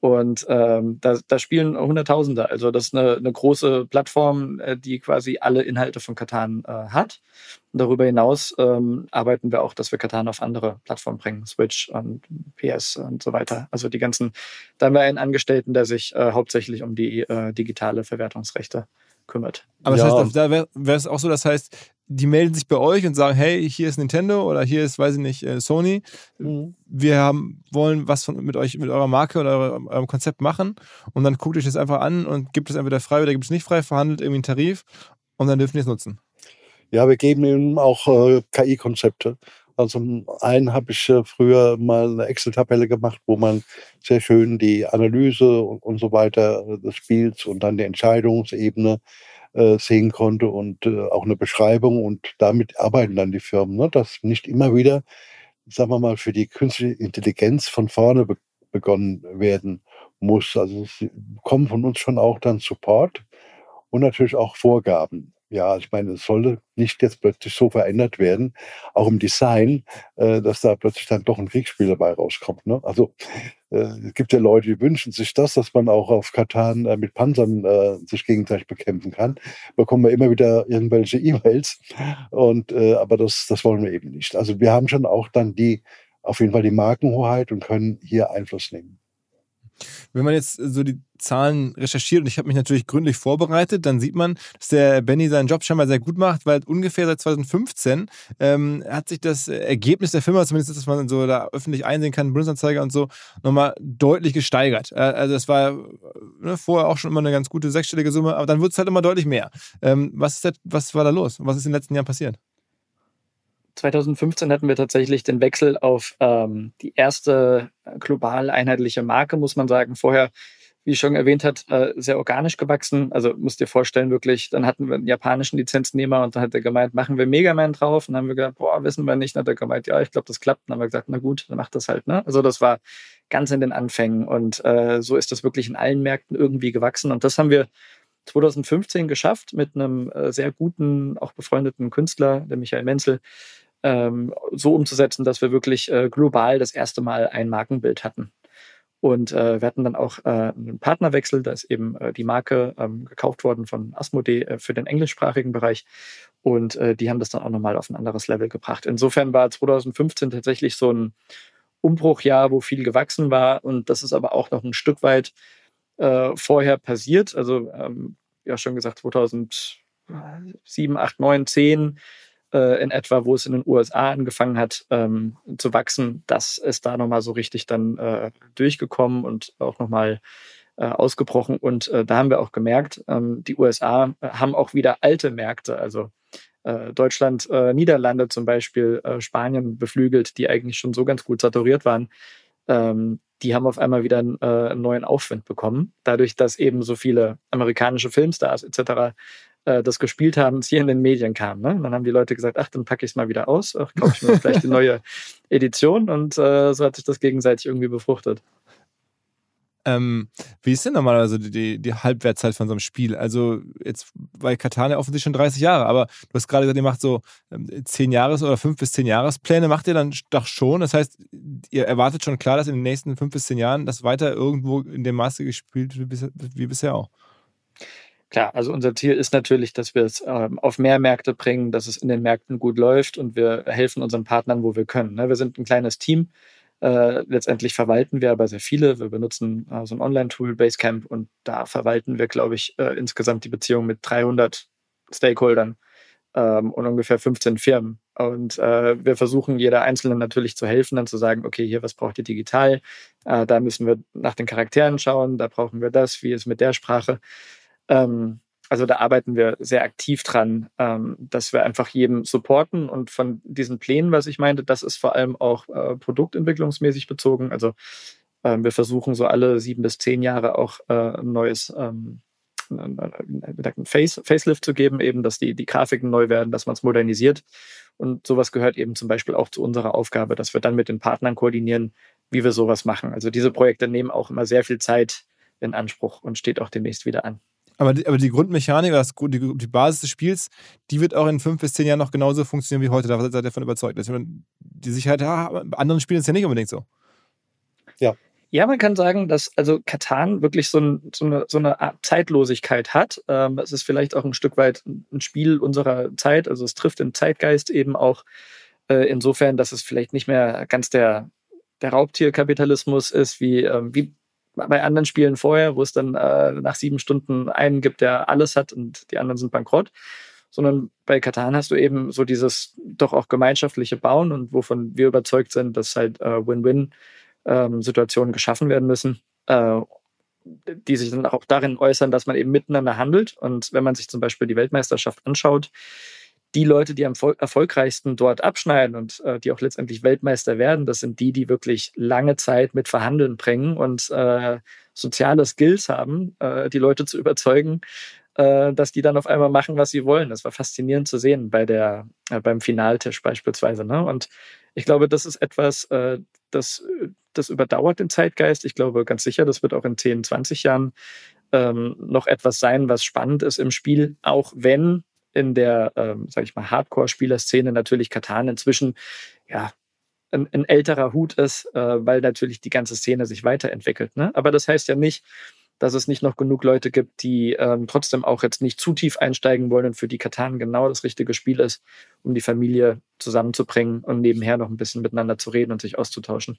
Und ähm, da, da spielen Hunderttausende. Also das ist eine, eine große Plattform, äh, die quasi alle Inhalte von Katan äh, hat. Und darüber hinaus ähm, arbeiten wir auch, dass wir Katan auf andere Plattformen bringen, Switch und PS und so weiter. Also die ganzen, da haben wir einen Angestellten, der sich äh, hauptsächlich um die äh, digitale Verwertungsrechte kümmert. Aber das Ja. heißt, da wäre es auch so, das heißt, die melden sich bei euch und sagen, hey, hier ist Nintendo oder hier ist, weiß ich nicht, äh, Sony. Mhm. Wir haben, wollen was von, mit euch, mit eurer Marke oder eurem, eurem Konzept machen und dann guckt euch das einfach an und gibt es entweder frei oder gibt es nicht frei, verhandelt irgendwie einen Tarif und dann dürfen die es nutzen. Ja, wir geben eben auch äh, KI-Konzepte. Also einen habe ich äh, früher mal eine Excel-Tabelle gemacht, wo man sehr schön die Analyse und, und so weiter äh, des Spiels und dann die Entscheidungsebene äh, sehen konnte und äh, auch eine Beschreibung und damit arbeiten dann die Firmen, ne? dass nicht immer wieder, sagen wir mal, für die künstliche Intelligenz von vorne be begonnen werden muss. Also es kommen von uns schon auch dann Support und natürlich auch Vorgaben. Ja, ich meine, es sollte nicht jetzt plötzlich so verändert werden, auch im Design, äh, dass da plötzlich dann doch ein Kriegsspiel dabei rauskommt. Ne? Also äh, es gibt ja Leute, die wünschen sich das, dass man auch auf Katan äh, mit Panzern äh, sich gegenseitig bekämpfen kann. Bekommen wir immer wieder irgendwelche E-Mails. Und äh, aber das, das wollen wir eben nicht. Also wir haben schon auch dann die auf jeden Fall die Markenhoheit und können hier Einfluss nehmen. Wenn man jetzt so die Zahlen recherchiert und ich habe mich natürlich gründlich vorbereitet, dann sieht man, dass der Benny seinen Job scheinbar sehr gut macht, weil ungefähr seit 2015 ähm, hat sich das Ergebnis der Firma, zumindest das, was man so da öffentlich einsehen kann, Bundesanzeiger und so, nochmal deutlich gesteigert. Äh, also es war ne, vorher auch schon immer eine ganz gute sechsstellige Summe, aber dann wurde es halt immer deutlich mehr. Ähm, was, ist das, was war da los? Was ist in den letzten Jahren passiert? 2015 hatten wir tatsächlich den Wechsel auf ähm, die erste global einheitliche Marke, muss man sagen. Vorher, wie ich schon erwähnt hat, äh, sehr organisch gewachsen. Also musst dir vorstellen, wirklich, dann hatten wir einen japanischen Lizenznehmer und dann hat er gemeint, machen wir Mega Man drauf. Und dann haben wir gesagt, boah, wissen wir nicht. Dann hat er gemeint, ja, ich glaube, das klappt. Und dann haben wir gesagt, na gut, dann macht das halt. Ne? Also das war ganz in den Anfängen. Und äh, so ist das wirklich in allen Märkten irgendwie gewachsen. Und das haben wir 2015 geschafft mit einem äh, sehr guten, auch befreundeten Künstler, der Michael Menzel, ähm, so umzusetzen, dass wir wirklich äh, global das erste Mal ein Markenbild hatten. Und äh, wir hatten dann auch äh, einen Partnerwechsel, da ist eben äh, die Marke ähm, gekauft worden von Asmodee äh, für den englischsprachigen Bereich. Und äh, die haben das dann auch nochmal auf ein anderes Level gebracht. Insofern war 2015 tatsächlich so ein Umbruchjahr, wo viel gewachsen war. Und das ist aber auch noch ein Stück weit äh, vorher passiert. Also, ähm, ja, schon gesagt, 2007, 8, 9, 10 äh, in etwa, wo es in den USA angefangen hat ähm, zu wachsen, das ist da nochmal so richtig dann äh, durchgekommen und auch nochmal äh, ausgebrochen. Und äh, da haben wir auch gemerkt, ähm, die USA haben auch wieder alte Märkte, also äh, Deutschland, äh, Niederlande zum Beispiel, äh, Spanien beflügelt, die eigentlich schon so ganz gut saturiert waren. Ähm, die haben auf einmal wieder einen, äh, einen neuen Aufwind bekommen, dadurch, dass eben so viele amerikanische Filmstars etc äh, das gespielt haben, es hier in den Medien kam. Ne? Und dann haben die Leute gesagt, ach, dann packe ich es mal wieder aus, ach, kaufe ich mir vielleicht die neue Edition und äh, so hat sich das gegenseitig irgendwie befruchtet. Ähm, wie ist denn normalerweise die, die Halbwertzeit von so einem Spiel? Also jetzt bei Katan ja offensichtlich schon 30 Jahre, aber du hast gerade gesagt, ihr macht so ähm, 10 Jahres- oder 5 bis 10 Jahrespläne, macht ihr dann doch schon? Das heißt, ihr erwartet schon klar, dass in den nächsten 5 bis 10 Jahren das weiter irgendwo in dem Maße gespielt wird wie bisher auch? Klar, also unser Ziel ist natürlich, dass wir es ähm, auf mehr Märkte bringen, dass es in den Märkten gut läuft und wir helfen unseren Partnern, wo wir können. Ne? Wir sind ein kleines Team. Äh, letztendlich verwalten wir aber sehr viele. Wir benutzen äh, so ein Online-Tool, Basecamp, und da verwalten wir, glaube ich, äh, insgesamt die Beziehung mit 300 Stakeholdern ähm, und ungefähr 15 Firmen. Und äh, wir versuchen, jeder Einzelnen natürlich zu helfen, dann zu sagen, okay, hier, was braucht ihr digital? Äh, da müssen wir nach den Charakteren schauen, da brauchen wir das, wie ist mit der Sprache. Ähm, also da arbeiten wir sehr aktiv dran, ähm, dass wir einfach jedem supporten und von diesen Plänen, was ich meinte, das ist vor allem auch äh, produktentwicklungsmäßig bezogen. Also ähm, wir versuchen so alle sieben bis zehn Jahre auch äh, ein neues ähm, ein Face, Facelift zu geben, eben, dass die, die Grafiken neu werden, dass man es modernisiert. Und sowas gehört eben zum Beispiel auch zu unserer Aufgabe, dass wir dann mit den Partnern koordinieren, wie wir sowas machen. Also diese Projekte nehmen auch immer sehr viel Zeit in Anspruch und steht auch demnächst wieder an. Aber die, aber die Grundmechanik, das, die, die Basis des Spiels, die wird auch in fünf bis zehn Jahren noch genauso funktionieren wie heute. Da seid ihr davon überzeugt. Dass die Sicherheit, ja, bei anderen Spielen ist ja nicht unbedingt so. Ja. Ja, man kann sagen, dass also Katan wirklich so, ein, so, eine, so eine Art Zeitlosigkeit hat. Ähm, es ist vielleicht auch ein Stück weit ein Spiel unserer Zeit. Also es trifft den Zeitgeist eben auch äh, insofern, dass es vielleicht nicht mehr ganz der, der Raubtierkapitalismus ist, wie, ähm, wie bei anderen Spielen vorher, wo es dann äh, nach sieben Stunden einen gibt, der alles hat und die anderen sind bankrott. Sondern bei Katan hast du eben so dieses doch auch gemeinschaftliche Bauen und wovon wir überzeugt sind, dass halt äh, Win-Win-Situationen ähm, geschaffen werden müssen, äh, die sich dann auch darin äußern, dass man eben miteinander handelt. Und wenn man sich zum Beispiel die Weltmeisterschaft anschaut, die Leute, die am erfolgreichsten dort abschneiden und äh, die auch letztendlich Weltmeister werden, das sind die, die wirklich lange Zeit mit Verhandeln bringen und äh, soziale Skills haben, äh, die Leute zu überzeugen, äh, dass die dann auf einmal machen, was sie wollen. Das war faszinierend zu sehen bei der, äh, beim Finaltisch beispielsweise. Ne? Und ich glaube, das ist etwas, äh, das, das überdauert den Zeitgeist. Ich glaube ganz sicher, das wird auch in 10, 20 Jahren ähm, noch etwas sein, was spannend ist im Spiel, auch wenn in der, ähm, sag ich mal, Hardcore-Spielerszene natürlich Katan inzwischen ja ein, ein älterer Hut ist, äh, weil natürlich die ganze Szene sich weiterentwickelt. Ne? Aber das heißt ja nicht, dass es nicht noch genug Leute gibt, die ähm, trotzdem auch jetzt nicht zu tief einsteigen wollen und für die Katan genau das richtige Spiel ist, um die Familie zusammenzubringen und nebenher noch ein bisschen miteinander zu reden und sich auszutauschen.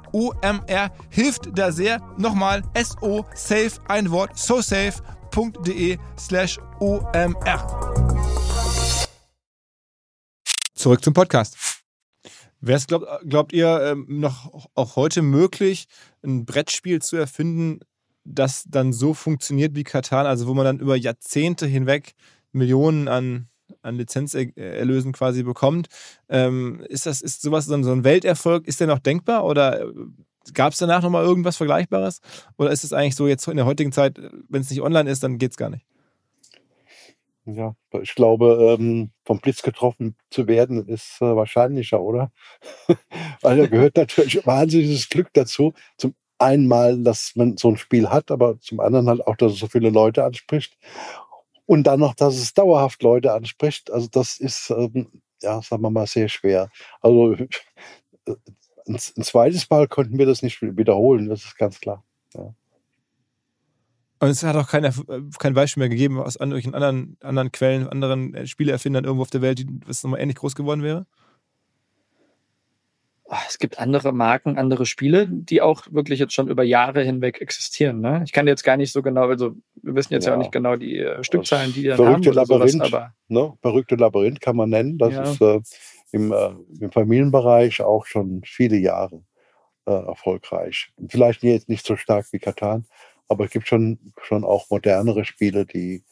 omr hilft da sehr. Nochmal so safe, ein Wort, so safe.de slash omr. Zurück zum Podcast. Wäre es, glaubt, glaubt ihr, ähm, noch auch heute möglich, ein Brettspiel zu erfinden, das dann so funktioniert wie Katan, also wo man dann über Jahrzehnte hinweg Millionen an an Lizenzerlösen quasi bekommt. Ähm, ist das, ist sowas so ein Welterfolg, ist der noch denkbar oder äh, gab es danach nochmal irgendwas Vergleichbares? Oder ist es eigentlich so jetzt in der heutigen Zeit, wenn es nicht online ist, dann geht es gar nicht? Ja, ich glaube, ähm, vom Blitz getroffen zu werden, ist äh, wahrscheinlicher, oder? Weil da gehört natürlich wahnsinniges Glück dazu. Zum einen mal, dass man so ein Spiel hat, aber zum anderen halt auch, dass es so viele Leute anspricht. Und dann noch, dass es dauerhaft Leute anspricht. Also das ist, ähm, ja, sagen wir mal, sehr schwer. Also äh, ein, zweites Mal konnten wir das nicht wiederholen, das ist ganz klar. Ja. Und es hat auch keine, äh, kein Beispiel mehr gegeben aus irgendwelchen anderen, anderen Quellen, anderen äh, Spieleerfindern irgendwo auf der Welt, die was nochmal ähnlich groß geworden wäre? Ah, es gibt andere Marken, andere Spiele, die auch wirklich jetzt schon über Jahre hinweg existieren. Ne? Ich kann jetzt gar nicht so genau, also wir wissen jetzt ja, ja auch nicht genau die äh, Stückzahlen, die die dann Verrückte haben. Labyrinth, sowas, aber ne? Verrückte Labyrinth kann man nennen. Das ja. ist äh, im, äh, im, Familienbereich auch schon viele Jahre äh, erfolgreich. Vielleicht jetzt nicht so stark wie Katan, aber es gibt schon, schon auch modernere Spiele, die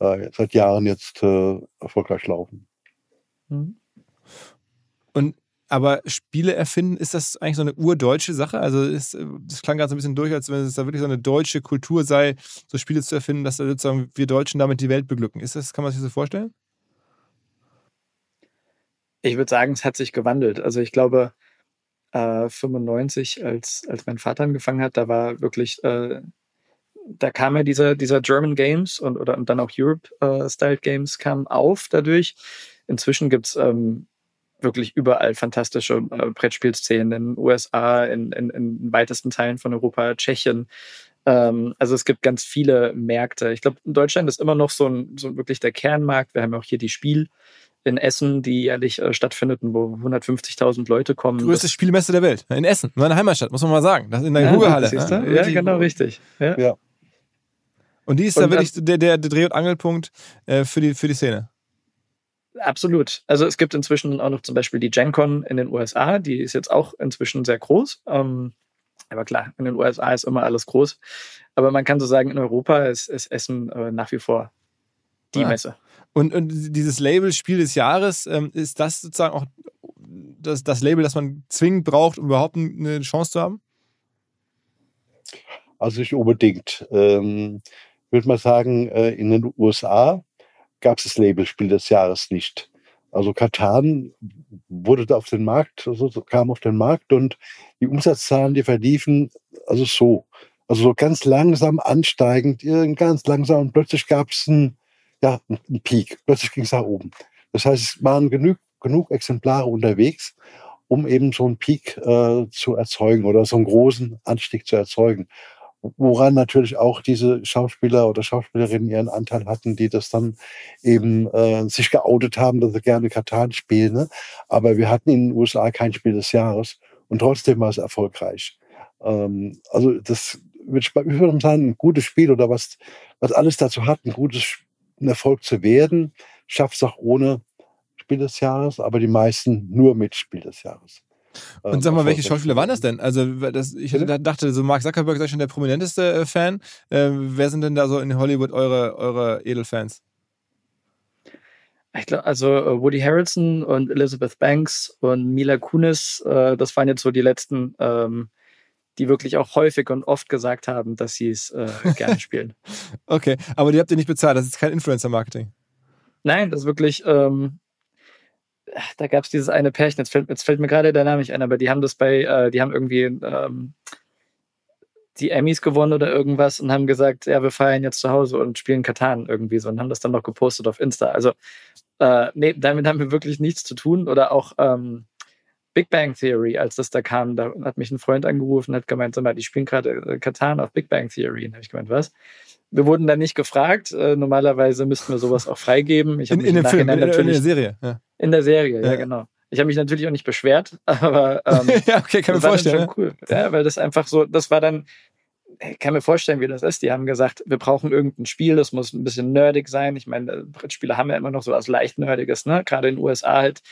äh, seit Jahren jetzt äh, erfolgreich laufen. Mhm. Und aber Spiele erfinden, ist das eigentlich so eine urdeutsche Sache? Also ist, das klang gerade so ein bisschen durch, als wenn es da wirklich so eine deutsche Kultur sei, so Spiele zu erfinden, dass da sozusagen wir Deutschen damit die Welt beglücken. Ist das, kann man sich so vorstellen? Ich würde sagen, es hat sich gewandelt. Also ich glaube, äh, 95, als, als mein Vater angefangen hat, da war wirklich, äh, da kam ja dieser, dieser German Games und, oder, und dann auch Europe-Styled äh, Games kamen auf dadurch. Inzwischen gibt's ähm, wirklich überall fantastische äh, Brettspielszenen in den USA, in, in, in weitesten Teilen von Europa, Tschechien. Ähm, also es gibt ganz viele Märkte. Ich glaube, in Deutschland ist immer noch so, ein, so wirklich der Kernmarkt. Wir haben auch hier die Spiel in Essen, die jährlich äh, stattfindet, wo 150.000 Leute kommen. Größte Spielmesse der Welt. In Essen, meine Heimatstadt, muss man mal sagen. Das ist in der ja, Hugehalle. Ja, ja, genau, richtig. Ja. ja. Und die ist und, da wirklich der, der, der Dreh- und Angelpunkt äh, für, die, für die Szene. Absolut. Also es gibt inzwischen auch noch zum Beispiel die GenCon in den USA, die ist jetzt auch inzwischen sehr groß. Ähm, aber klar, in den USA ist immer alles groß. Aber man kann so sagen, in Europa ist, ist Essen äh, nach wie vor die ah. Messe. Und, und dieses Label Spiel des Jahres, ähm, ist das sozusagen auch das, das Label, das man zwingend braucht, um überhaupt eine Chance zu haben? Also nicht unbedingt. Ähm, ich würde mal sagen, äh, in den USA gab es das Label Spiel des Jahres nicht. Also Katan wurde da auf den Markt, also kam auf den Markt und die Umsatzzahlen, die verliefen also so. Also so ganz langsam ansteigend, ganz langsam und plötzlich gab es einen, ja, einen Peak. Plötzlich ging es nach oben. Das heißt, es waren genug, genug Exemplare unterwegs, um eben so einen Peak äh, zu erzeugen oder so einen großen Anstieg zu erzeugen woran natürlich auch diese Schauspieler oder Schauspielerinnen ihren Anteil hatten, die das dann eben äh, sich geoutet haben, dass sie gerne Katan spielen. Ne? Aber wir hatten in den USA kein Spiel des Jahres und trotzdem war es erfolgreich. Ähm, also das würde ich würde sagen, ein gutes Spiel oder was, was alles dazu hat, ein gutes ein Erfolg zu werden, schafft es auch ohne Spiel des Jahres, aber die meisten nur mit Spiel des Jahres. Und sag mal, welche Schauspieler waren das denn? Also, das, ich Bitte? dachte, so Mark Zuckerberg sei schon der prominenteste äh, Fan. Äh, wer sind denn da so in Hollywood eure, eure Edelfans? Ich glaube, also äh, Woody Harrelson und Elizabeth Banks und Mila Kunis, äh, das waren jetzt so die letzten, ähm, die wirklich auch häufig und oft gesagt haben, dass sie es äh, gerne spielen. okay, aber die habt ihr nicht bezahlt, das ist kein Influencer-Marketing. Nein, das ist wirklich, ähm, da gab es dieses eine Pärchen, jetzt fällt, jetzt fällt mir gerade der Name nicht ein, aber die haben das bei, äh, die haben irgendwie ähm, die Emmys gewonnen oder irgendwas und haben gesagt, ja, wir feiern jetzt zu Hause und spielen Katan irgendwie so und haben das dann noch gepostet auf Insta. Also, äh, nee, damit haben wir wirklich nichts zu tun. Oder auch ähm, Big Bang Theory, als das da kam, da hat mich ein Freund angerufen und hat gemeint, sag mal, die spielen gerade äh, Katan auf Big Bang Theory. Und da habe ich gemeint, was? Wir wurden dann nicht gefragt. Äh, normalerweise müssten wir sowas auch freigeben. Ich in, in dem Film, in, in, der Serie. Ja. In der Serie, ja, ja genau. Ich habe mich natürlich auch nicht beschwert, aber ähm, ja, okay, kann mir vorstellen. Schon cool. Ja, weil das einfach so, das war dann, ich kann mir vorstellen, wie das ist. Die haben gesagt, wir brauchen irgendein Spiel, das muss ein bisschen nerdig sein. Ich meine, Brettspiele haben ja immer noch so was leicht Nerdiges, ne? Gerade in den USA halt.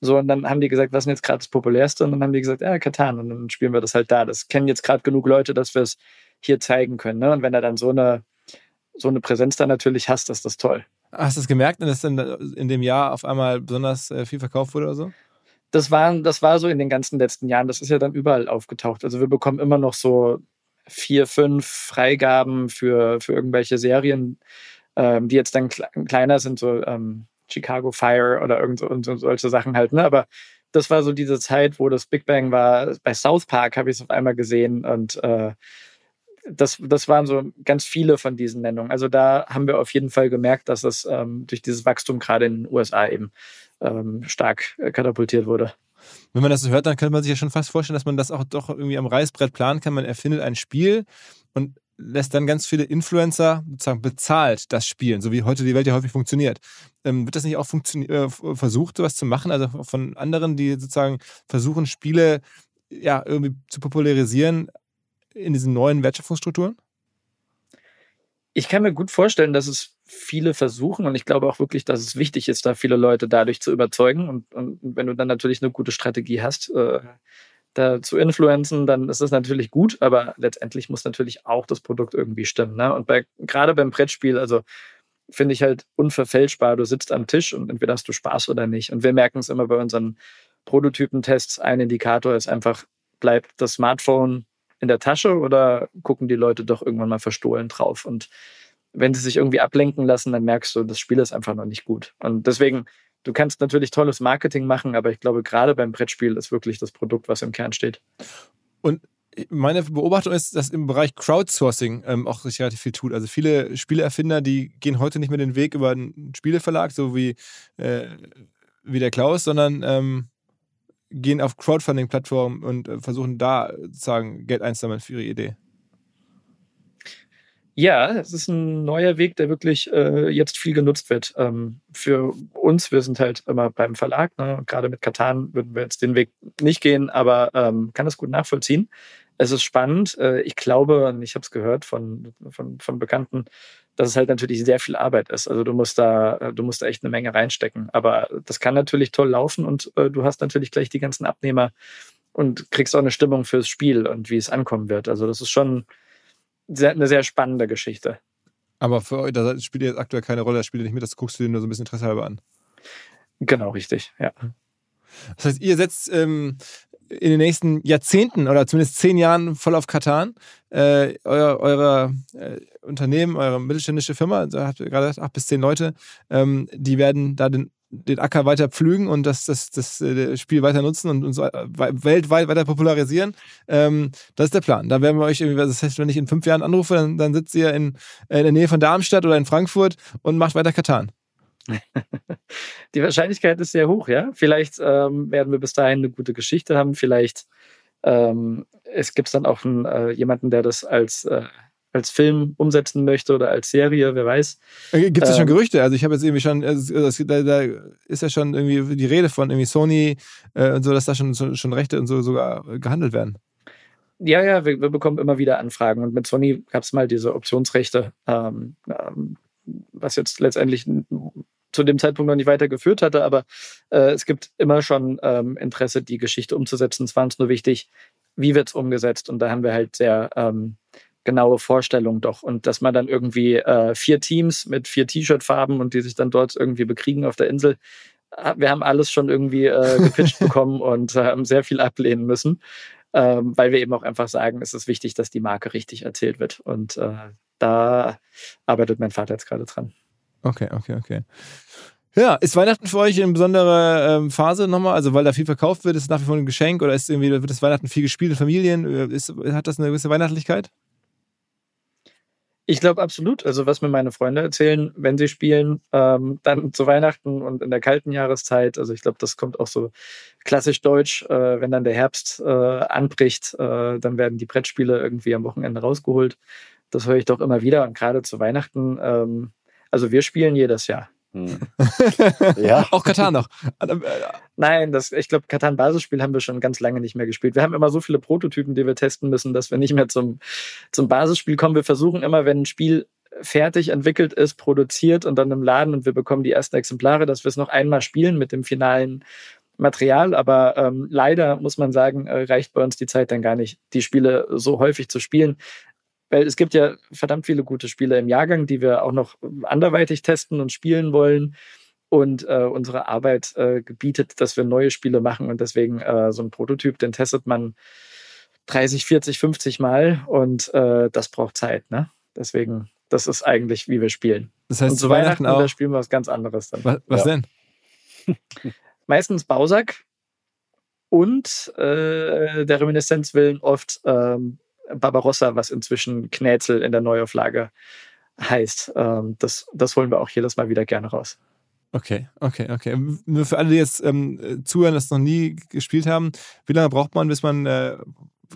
So, und dann haben die gesagt, was ist denn jetzt gerade das Populärste? Und dann haben die gesagt, ja, Katan. Und dann spielen wir das halt da. Das kennen jetzt gerade genug Leute, dass wir es hier zeigen können. Ne? Und wenn er dann so eine, so eine Präsenz da natürlich hast, ist das toll. Hast du es gemerkt, dass in, in dem Jahr auf einmal besonders äh, viel verkauft wurde oder so? Das war, das war so in den ganzen letzten Jahren. Das ist ja dann überall aufgetaucht. Also wir bekommen immer noch so vier, fünf Freigaben für, für irgendwelche Serien, ähm, die jetzt dann kleiner sind, so ähm, Chicago Fire oder irgend so, und so, solche Sachen halt. Ne? Aber das war so diese Zeit, wo das Big Bang war. Bei South Park habe ich es auf einmal gesehen und äh, das, das waren so ganz viele von diesen Nennungen. Also da haben wir auf jeden Fall gemerkt, dass es ähm, durch dieses Wachstum gerade in den USA eben ähm, stark äh, katapultiert wurde. Wenn man das so hört, dann könnte man sich ja schon fast vorstellen, dass man das auch doch irgendwie am Reißbrett planen kann. Man erfindet ein Spiel und lässt dann ganz viele Influencer sozusagen bezahlt das spielen, so wie heute die Welt ja häufig funktioniert. Ähm, wird das nicht auch äh, versucht, sowas zu machen? Also von anderen, die sozusagen versuchen, Spiele ja, irgendwie zu popularisieren, in diesen neuen Wertschöpfungsstrukturen? Ich kann mir gut vorstellen, dass es viele versuchen und ich glaube auch wirklich, dass es wichtig ist, da viele Leute dadurch zu überzeugen. Und, und wenn du dann natürlich eine gute Strategie hast, äh, da zu influenzen, dann ist das natürlich gut, aber letztendlich muss natürlich auch das Produkt irgendwie stimmen. Ne? Und bei, gerade beim Brettspiel, also finde ich halt unverfälschbar, du sitzt am Tisch und entweder hast du Spaß oder nicht. Und wir merken es immer bei unseren Prototypentests, ein Indikator ist einfach, bleibt das Smartphone in der Tasche oder gucken die Leute doch irgendwann mal verstohlen drauf? Und wenn sie sich irgendwie ablenken lassen, dann merkst du, das Spiel ist einfach noch nicht gut. Und deswegen du kannst natürlich tolles Marketing machen, aber ich glaube, gerade beim Brettspiel ist wirklich das Produkt, was im Kern steht. Und meine Beobachtung ist, dass im Bereich Crowdsourcing ähm, auch sich relativ viel tut. Also viele Spieleerfinder, die gehen heute nicht mehr den Weg über einen Spieleverlag, so wie, äh, wie der Klaus, sondern ähm, gehen auf Crowdfunding-Plattformen und äh, versuchen da sozusagen Geld einzusammeln für ihre Idee. Ja, es ist ein neuer Weg, der wirklich äh, jetzt viel genutzt wird. Ähm, für uns, wir sind halt immer beim Verlag. Ne? Gerade mit Katan würden wir jetzt den Weg nicht gehen, aber ähm, kann das gut nachvollziehen. Es ist spannend. Äh, ich glaube, und ich habe es gehört von, von, von Bekannten, dass es halt natürlich sehr viel Arbeit ist. Also du musst da, du musst da echt eine Menge reinstecken. Aber das kann natürlich toll laufen und äh, du hast natürlich gleich die ganzen Abnehmer und kriegst auch eine Stimmung fürs Spiel und wie es ankommen wird. Also das ist schon sehr, eine sehr spannende Geschichte. Aber für euch, da spielt ihr jetzt aktuell keine Rolle, da spielt ihr nicht mit, das guckst du dir nur so ein bisschen Interesse halber an. Genau, richtig, ja. Das heißt, ihr setzt ähm, in den nächsten Jahrzehnten oder zumindest zehn Jahren voll auf Katan. Äh, euer, eure äh, Unternehmen, eure mittelständische Firma, da habt ihr gerade gesagt, acht bis zehn Leute, ähm, die werden da den den Acker weiter pflügen und das, das, das, das Spiel weiter nutzen und uns weltweit weiter popularisieren. Ähm, das ist der Plan. Da werden wir euch irgendwie, das heißt, wenn ich in fünf Jahren anrufe, dann, dann sitzt ihr in, in der Nähe von Darmstadt oder in Frankfurt und macht weiter Katan. Die Wahrscheinlichkeit ist sehr hoch, ja. Vielleicht ähm, werden wir bis dahin eine gute Geschichte haben. Vielleicht ähm, es gibt dann auch einen, äh, jemanden, der das als äh, als Film umsetzen möchte oder als Serie, wer weiß. Äh, Gibt es ja schon ähm, Gerüchte? Also ich habe jetzt irgendwie schon, also da, da, ist ja schon irgendwie die Rede von irgendwie Sony äh, und so, dass da schon, schon Rechte und so sogar gehandelt werden. Ja, ja, wir, wir bekommen immer wieder Anfragen und mit Sony gab es mal diese Optionsrechte, ähm, ähm, was jetzt letztendlich zu dem Zeitpunkt noch nicht weitergeführt hatte, aber äh, es gibt immer schon ähm, Interesse, die Geschichte umzusetzen. Es war uns nur wichtig, wie wird es umgesetzt und da haben wir halt sehr ähm, genaue Vorstellung doch. Und dass man dann irgendwie äh, vier Teams mit vier T-Shirt-Farben und die sich dann dort irgendwie bekriegen auf der Insel. Ah, wir haben alles schon irgendwie äh, gepitcht bekommen und äh, haben sehr viel ablehnen müssen, ähm, weil wir eben auch einfach sagen, es ist wichtig, dass die Marke richtig erzählt wird. Und äh, da arbeitet mein Vater jetzt gerade dran. Okay, okay, okay. Ja, ist Weihnachten für euch eine besondere ähm, Phase nochmal? Also, weil da viel verkauft wird, ist es nach wie vor ein Geschenk oder ist irgendwie, wird das Weihnachten viel gespielt in Familien? Äh, ist, hat das eine gewisse Weihnachtlichkeit? Ich glaube absolut. Also was mir meine Freunde erzählen, wenn sie spielen, ähm, dann zu Weihnachten und in der kalten Jahreszeit. Also ich glaube, das kommt auch so klassisch deutsch. Äh, wenn dann der Herbst äh, anbricht, äh, dann werden die Brettspiele irgendwie am Wochenende rausgeholt. Das höre ich doch immer wieder. Und gerade zu Weihnachten, ähm, also wir spielen jedes Jahr. Hm. ja. Auch Katan noch. Nein, das, ich glaube, Katan Basisspiel haben wir schon ganz lange nicht mehr gespielt. Wir haben immer so viele Prototypen, die wir testen müssen, dass wir nicht mehr zum, zum Basisspiel kommen. Wir versuchen immer, wenn ein Spiel fertig entwickelt ist, produziert und dann im Laden und wir bekommen die ersten Exemplare, dass wir es noch einmal spielen mit dem finalen Material. Aber ähm, leider muss man sagen, äh, reicht bei uns die Zeit dann gar nicht, die Spiele so häufig zu spielen. Weil es gibt ja verdammt viele gute Spiele im Jahrgang, die wir auch noch anderweitig testen und spielen wollen. Und äh, unsere Arbeit äh, gebietet, dass wir neue Spiele machen. Und deswegen äh, so ein Prototyp, den testet man 30, 40, 50 Mal und äh, das braucht Zeit. Ne? Deswegen, das ist eigentlich, wie wir spielen. Das heißt, und zu Weihnachten, Weihnachten auch. da spielen wir was ganz anderes dann. Was, was ja. denn? Meistens Bausack und äh, der Reminiszenz willen oft ähm, Barbarossa, was inzwischen Knäzel in der Neuauflage heißt. Ähm, das, das holen wir auch jedes Mal wieder gerne raus. Okay, okay, okay. Nur für alle, die jetzt ähm, zuhören, das noch nie gespielt haben, wie lange braucht man, bis man äh,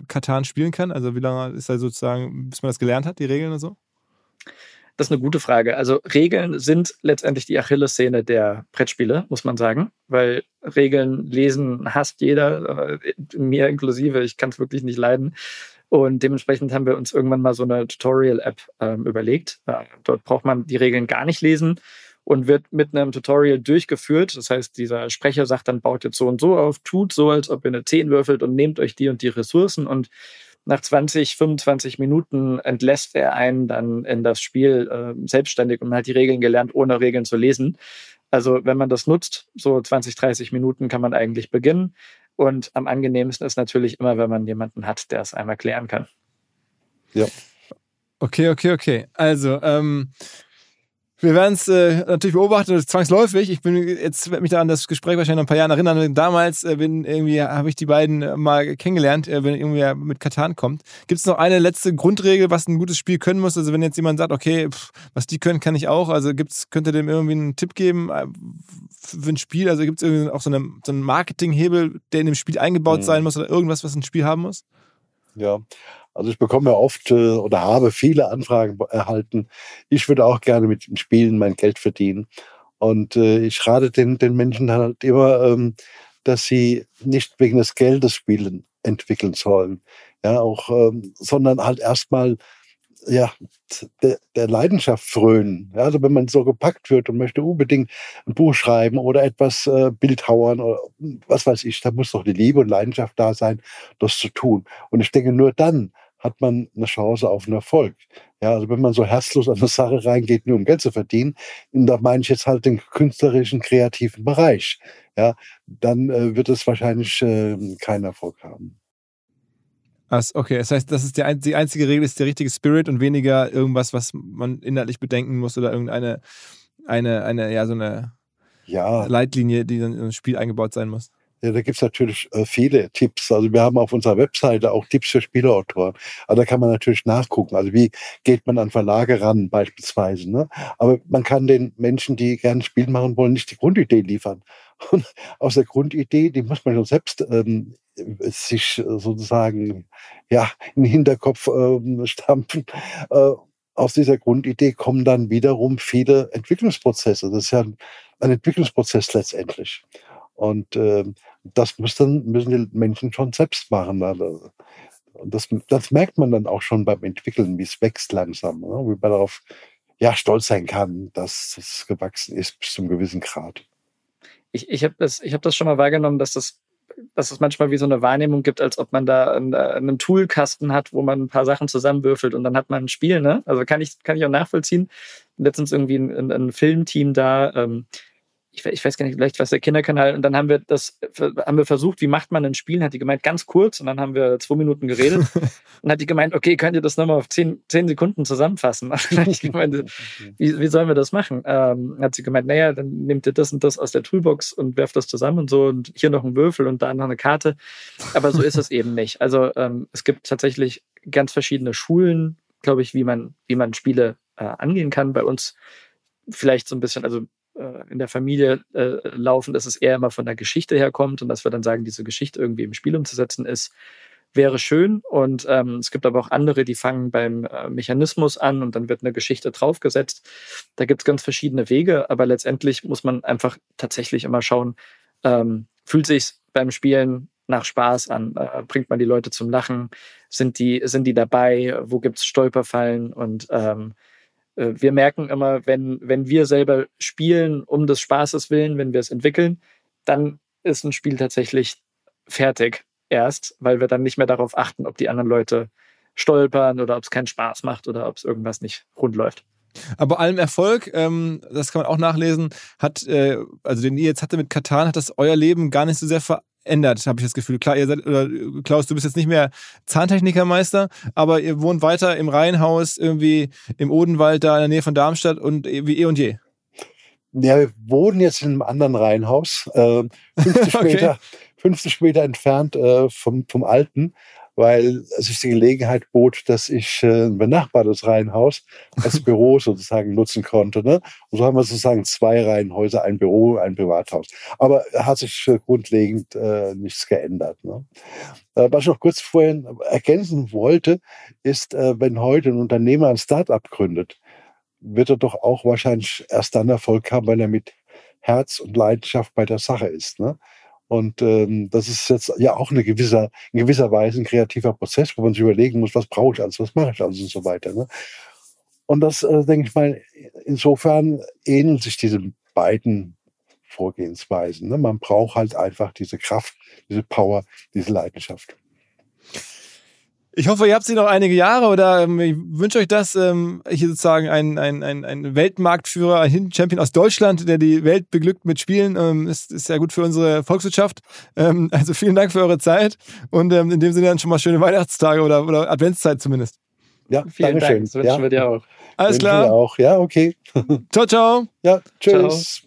Katan spielen kann? Also wie lange ist da sozusagen, bis man das gelernt hat, die Regeln und so? Das ist eine gute Frage. Also Regeln sind letztendlich die Achillessehne der Brettspiele, muss man sagen, weil Regeln lesen hasst jeder, äh, mir inklusive. Ich kann es wirklich nicht leiden. Und dementsprechend haben wir uns irgendwann mal so eine Tutorial-App ähm, überlegt. Ja, dort braucht man die Regeln gar nicht lesen und wird mit einem Tutorial durchgeführt. Das heißt, dieser Sprecher sagt dann, baut jetzt so und so auf, tut so, als ob ihr eine 10 würfelt und nehmt euch die und die Ressourcen und nach 20, 25 Minuten entlässt er einen dann in das Spiel äh, selbstständig und man hat die Regeln gelernt, ohne Regeln zu lesen. Also wenn man das nutzt, so 20, 30 Minuten kann man eigentlich beginnen. Und am angenehmsten ist natürlich immer, wenn man jemanden hat, der es einmal klären kann. Ja. Okay, okay, okay. Also, ähm, Wir werden es äh, natürlich beobachten, zwangsläufig. Ich bin jetzt werde mich da an das Gespräch wahrscheinlich noch ein paar Jahre erinnern. Damals äh, bin irgendwie habe ich die beiden äh, mal kennengelernt, äh, wenn irgendwie mit Katan kommt. Gibt es noch eine letzte Grundregel, was ein gutes Spiel können muss? Also wenn jetzt jemand sagt, okay, pff, was die können, kann ich auch. Also gibt's, könnt ihr dem irgendwie einen Tipp geben äh, für ein Spiel? Also gibt es irgendwie auch so, eine, so einen Marketinghebel, der in dem Spiel eingebaut mhm. sein muss oder irgendwas, was ein Spiel haben muss? Ja, also ich bekomme oft äh, oder habe viele Anfragen erhalten. Ich würde auch gerne mit Spielen mein Geld verdienen. Und äh, ich rate den, den Menschen halt immer, ähm, dass sie nicht wegen des Geldes Spielen entwickeln sollen. Ja, auch, ähm, sondern halt erstmal ja, der, der Leidenschaft frönen. Ja, also wenn man so gepackt wird und möchte unbedingt ein Buch schreiben oder etwas äh, bildhauern oder was weiß ich, da muss doch die Liebe und Leidenschaft da sein, das zu tun. Und ich denke, nur dann hat man eine Chance auf einen Erfolg. Ja, also wenn man so herzlos an eine Sache reingeht, nur um Geld zu verdienen, und da meine ich jetzt halt den künstlerischen, kreativen Bereich, ja, dann äh, wird es wahrscheinlich äh, keinen Erfolg haben. Also, okay, das heißt, das ist die, die einzige Regel, ist der richtige Spirit und weniger irgendwas, was man inhaltlich bedenken muss oder irgendeine eine, eine, ja, so eine ja. Leitlinie, die dann ins Spiel eingebaut sein muss. Ja, da gibt's natürlich äh, viele Tipps. Also wir haben auf unserer Webseite auch Tipps für Spieleautoren. Also da kann man natürlich nachgucken. Also wie geht man an Verlage ran beispielsweise. Ne? Aber man kann den Menschen, die gerne ein Spiel machen wollen, nicht die Grundidee liefern. Und aus der Grundidee, die muss man schon selbst ähm, sich sozusagen ja in den Hinterkopf ähm, stampfen. Äh, aus dieser Grundidee kommen dann wiederum viele Entwicklungsprozesse. Das ist ja ein Entwicklungsprozess letztendlich. Und äh, das muss dann, müssen die Menschen schon selbst machen. Also, das, das merkt man dann auch schon beim Entwickeln, wie es wächst langsam, ne? wie man darauf ja, stolz sein kann, dass es gewachsen ist bis zum gewissen Grad. Ich, ich habe das, hab das schon mal wahrgenommen, dass das dass es manchmal wie so eine Wahrnehmung gibt, als ob man da einen, einen Toolkasten hat, wo man ein paar Sachen zusammenwürfelt und dann hat man ein Spiel. Ne? Also kann ich, kann ich auch nachvollziehen. Letztens irgendwie ein, ein, ein Filmteam da, ähm, ich, ich weiß gar nicht, vielleicht was der Kinderkanal. Und dann haben wir das, haben wir versucht, wie macht man ein Spiel? Hat die gemeint, ganz kurz. Und dann haben wir zwei Minuten geredet. und hat die gemeint, okay, könnt ihr das nochmal auf zehn, zehn Sekunden zusammenfassen? Und dann ich gemeint, wie, wie sollen wir das machen? Ähm, hat sie gemeint, naja, dann nehmt ihr das und das aus der Toolbox und werft das zusammen und so und hier noch ein Würfel und da noch eine Karte. Aber so ist es eben nicht. Also ähm, es gibt tatsächlich ganz verschiedene Schulen, glaube ich, wie man, wie man Spiele äh, angehen kann. Bei uns vielleicht so ein bisschen, also in der Familie äh, laufen, dass es eher immer von der Geschichte herkommt und dass wir dann sagen, diese Geschichte irgendwie im Spiel umzusetzen ist, wäre schön. Und ähm, es gibt aber auch andere, die fangen beim äh, Mechanismus an und dann wird eine Geschichte draufgesetzt. Da gibt es ganz verschiedene Wege, aber letztendlich muss man einfach tatsächlich immer schauen, ähm, fühlt sich beim Spielen nach Spaß an? Äh, bringt man die Leute zum Lachen? Sind die, sind die dabei? Wo gibt es Stolperfallen? Und ähm, äh, wir merken immer, wenn, wenn wir selber spielen, um des Spaßes willen, wenn wir es entwickeln, dann ist ein Spiel tatsächlich fertig erst, weil wir dann nicht mehr darauf achten, ob die anderen Leute stolpern oder ob es keinen Spaß macht oder ob es irgendwas nicht rund läuft. Aber allem Erfolg, ähm, das kann man auch nachlesen, hat, äh, also den ihr jetzt hatte mit Katan, hat das euer Leben gar nicht so sehr ver ändert, habe ich das Gefühl. Klar, ihr seid, oder Klaus, du bist jetzt nicht mehr Zahntechnikermeister, aber ihr wohnt weiter im Reihenhaus, irgendwie im Odenwald, da in der Nähe von Darmstadt und wie eh und je. Ja, wir wohnen jetzt in einem anderen Reihenhaus, äh, 50, okay. Meter, 50 Meter entfernt äh, vom, vom alten weil sich die Gelegenheit bot, dass ich äh, ein benachbartes Reihenhaus als Büro sozusagen nutzen konnte. Ne? Und so haben wir sozusagen zwei Reihenhäuser, ein Büro, ein Privathaus. Aber hat sich grundlegend äh, nichts geändert. Ne? Äh, was ich noch kurz vorhin ergänzen wollte, ist, äh, wenn heute ein Unternehmer ein Start-up gründet, wird er doch auch wahrscheinlich erst dann Erfolg haben, wenn er mit Herz und Leidenschaft bei der Sache ist. Ne? Und ähm, das ist jetzt ja auch eine gewisser, in gewisser Weise ein kreativer Prozess, wo man sich überlegen muss, was brauche ich alles, was mache ich alles und so weiter. Ne? Und das, äh, denke ich mal, insofern ähneln sich diese beiden Vorgehensweisen. Ne? Man braucht halt einfach diese Kraft, diese Power, diese Leidenschaft. Ich hoffe, ihr habt sie noch einige Jahre oder ähm, ich wünsche euch das. Ähm, hier sozusagen ein, ein, ein, ein Weltmarktführer, ein Hidden Champion aus Deutschland, der die Welt beglückt mit Spielen. Ähm, ist, ist ja gut für unsere Volkswirtschaft. Ähm, also vielen Dank für eure Zeit und ähm, in dem Sinne dann schon mal schöne Weihnachtstage oder, oder Adventszeit zumindest. Ja, vielen Dank. Das wünschen ja. wir dir auch. Alles Wünschen klar. wir Auch. Ja, okay. Ciao, ciao. Ja, tschüss.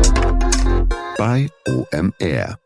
bei OMR.